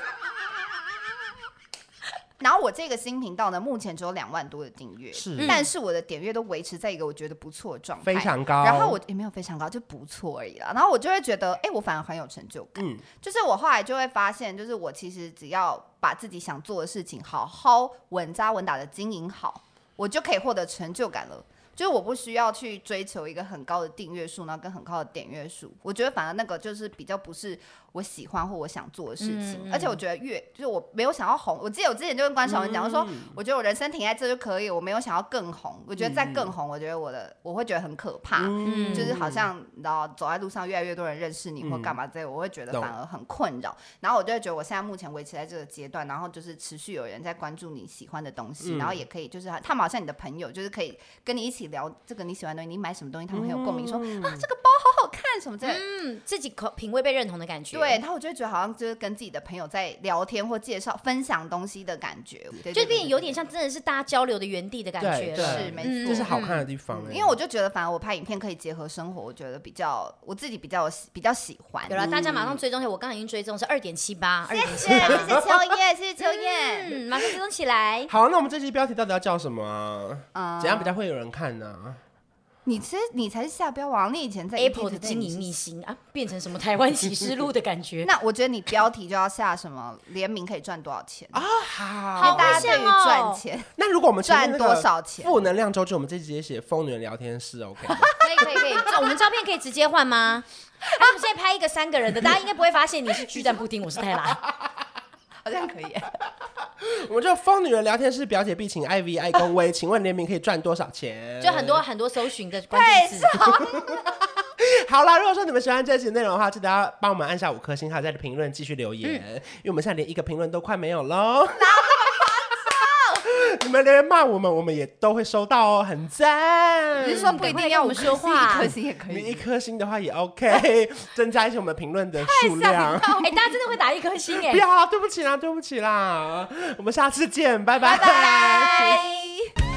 [SPEAKER 3] 然后我这个新频道呢，目前只有两万多的订阅，是，但是我的点阅都维持在一个我觉得不错的状态，
[SPEAKER 2] 非常高。
[SPEAKER 3] 然后我也没有非常高，就不错而已啦。然后我就会觉得，哎，我反而很有成就感。嗯，就是我后来就会发现，就是我其实只要把自己想做的事情好好稳扎稳打的经营好，我就可以获得成就感了。就是我不需要去追求一个很高的订阅数，然后跟很高的点阅数。我觉得反而那个就是比较不是。我喜欢或我想做的事情，嗯、而且我觉得越就是我没有想要红。我记得我之前就跟关韶文讲，我、嗯、说我觉得我人生停在这就可以，我没有想要更红。我觉得再更红，我觉得我的我会觉得很可怕，嗯、就是好像你知道走在路上越来越多人认识你或干嘛之类，我会觉得反而很困扰。嗯、然后我就会觉得我现在目前维持在这个阶段，然后就是持续有人在关注你喜欢的东西，嗯、然后也可以就是他们好像你的朋友，就是可以跟你一起聊这个你喜欢的东西，你买什么东西他们很有共鸣，说、嗯、啊这个包好好看什么之类，
[SPEAKER 1] 嗯，自己口品味被认同的感觉。
[SPEAKER 3] 对，然后我就觉得好像就是跟自己的朋友在聊天或介绍、分享东西的感觉，
[SPEAKER 1] 就变有点像真的是大家交流的原地的感觉，
[SPEAKER 2] 是
[SPEAKER 3] 没错，
[SPEAKER 2] 这是好看的地方。
[SPEAKER 3] 因为我就觉得，反正我拍影片可以结合生活，我觉得比较我自己比较比较喜欢。
[SPEAKER 1] 有了，大家马上追踪一下，我刚刚已经追踪是二点七八，
[SPEAKER 3] 谢谢谢谢秋叶，谢谢秋叶，
[SPEAKER 1] 嗯，马上追踪起来。
[SPEAKER 2] 好，那我们这期标题到底要叫什么啊？怎样比较会有人看呢？
[SPEAKER 3] 你其实你才是下标王，你以前在
[SPEAKER 1] Apple 的经营秘辛啊，变成什么台湾启示录的感觉？
[SPEAKER 3] 那我觉得你标题就要下什么联名可以赚多少钱
[SPEAKER 2] 啊？好，
[SPEAKER 1] 好
[SPEAKER 3] 大家对于赚钱。
[SPEAKER 2] 那如果我们
[SPEAKER 3] 赚多少钱？
[SPEAKER 2] 负能量周记，我们这直接写疯女人聊天室，OK？
[SPEAKER 1] 可以可以可以，我们照片可以直接换吗？那我们现在拍一个三个人的，大家应该不会发现你是巨蛋布丁，我是泰辣，
[SPEAKER 3] 好像可以。
[SPEAKER 2] 我们就疯女人聊天室，表姐必请 I V I 公威，请问联名可以赚多少钱？
[SPEAKER 1] 就很多很多搜寻的关键词。
[SPEAKER 2] 好啦，如果说你们喜欢这期内容的话，记得要帮我们按下五颗星，还有在评论继续留言，嗯、因为我们现在连一个评论都快没有喽。你们留言骂我们，我们也都会收到哦，很赞。
[SPEAKER 3] 你是说不一定要我们说话，一颗星也可以。
[SPEAKER 2] 你一颗星的话也 OK，增加一些我们评论的数量。
[SPEAKER 1] 哎，大家真的会打一颗星哎？
[SPEAKER 2] 不要，对不起啦，对不起啦，我们下次见，拜拜。拜拜。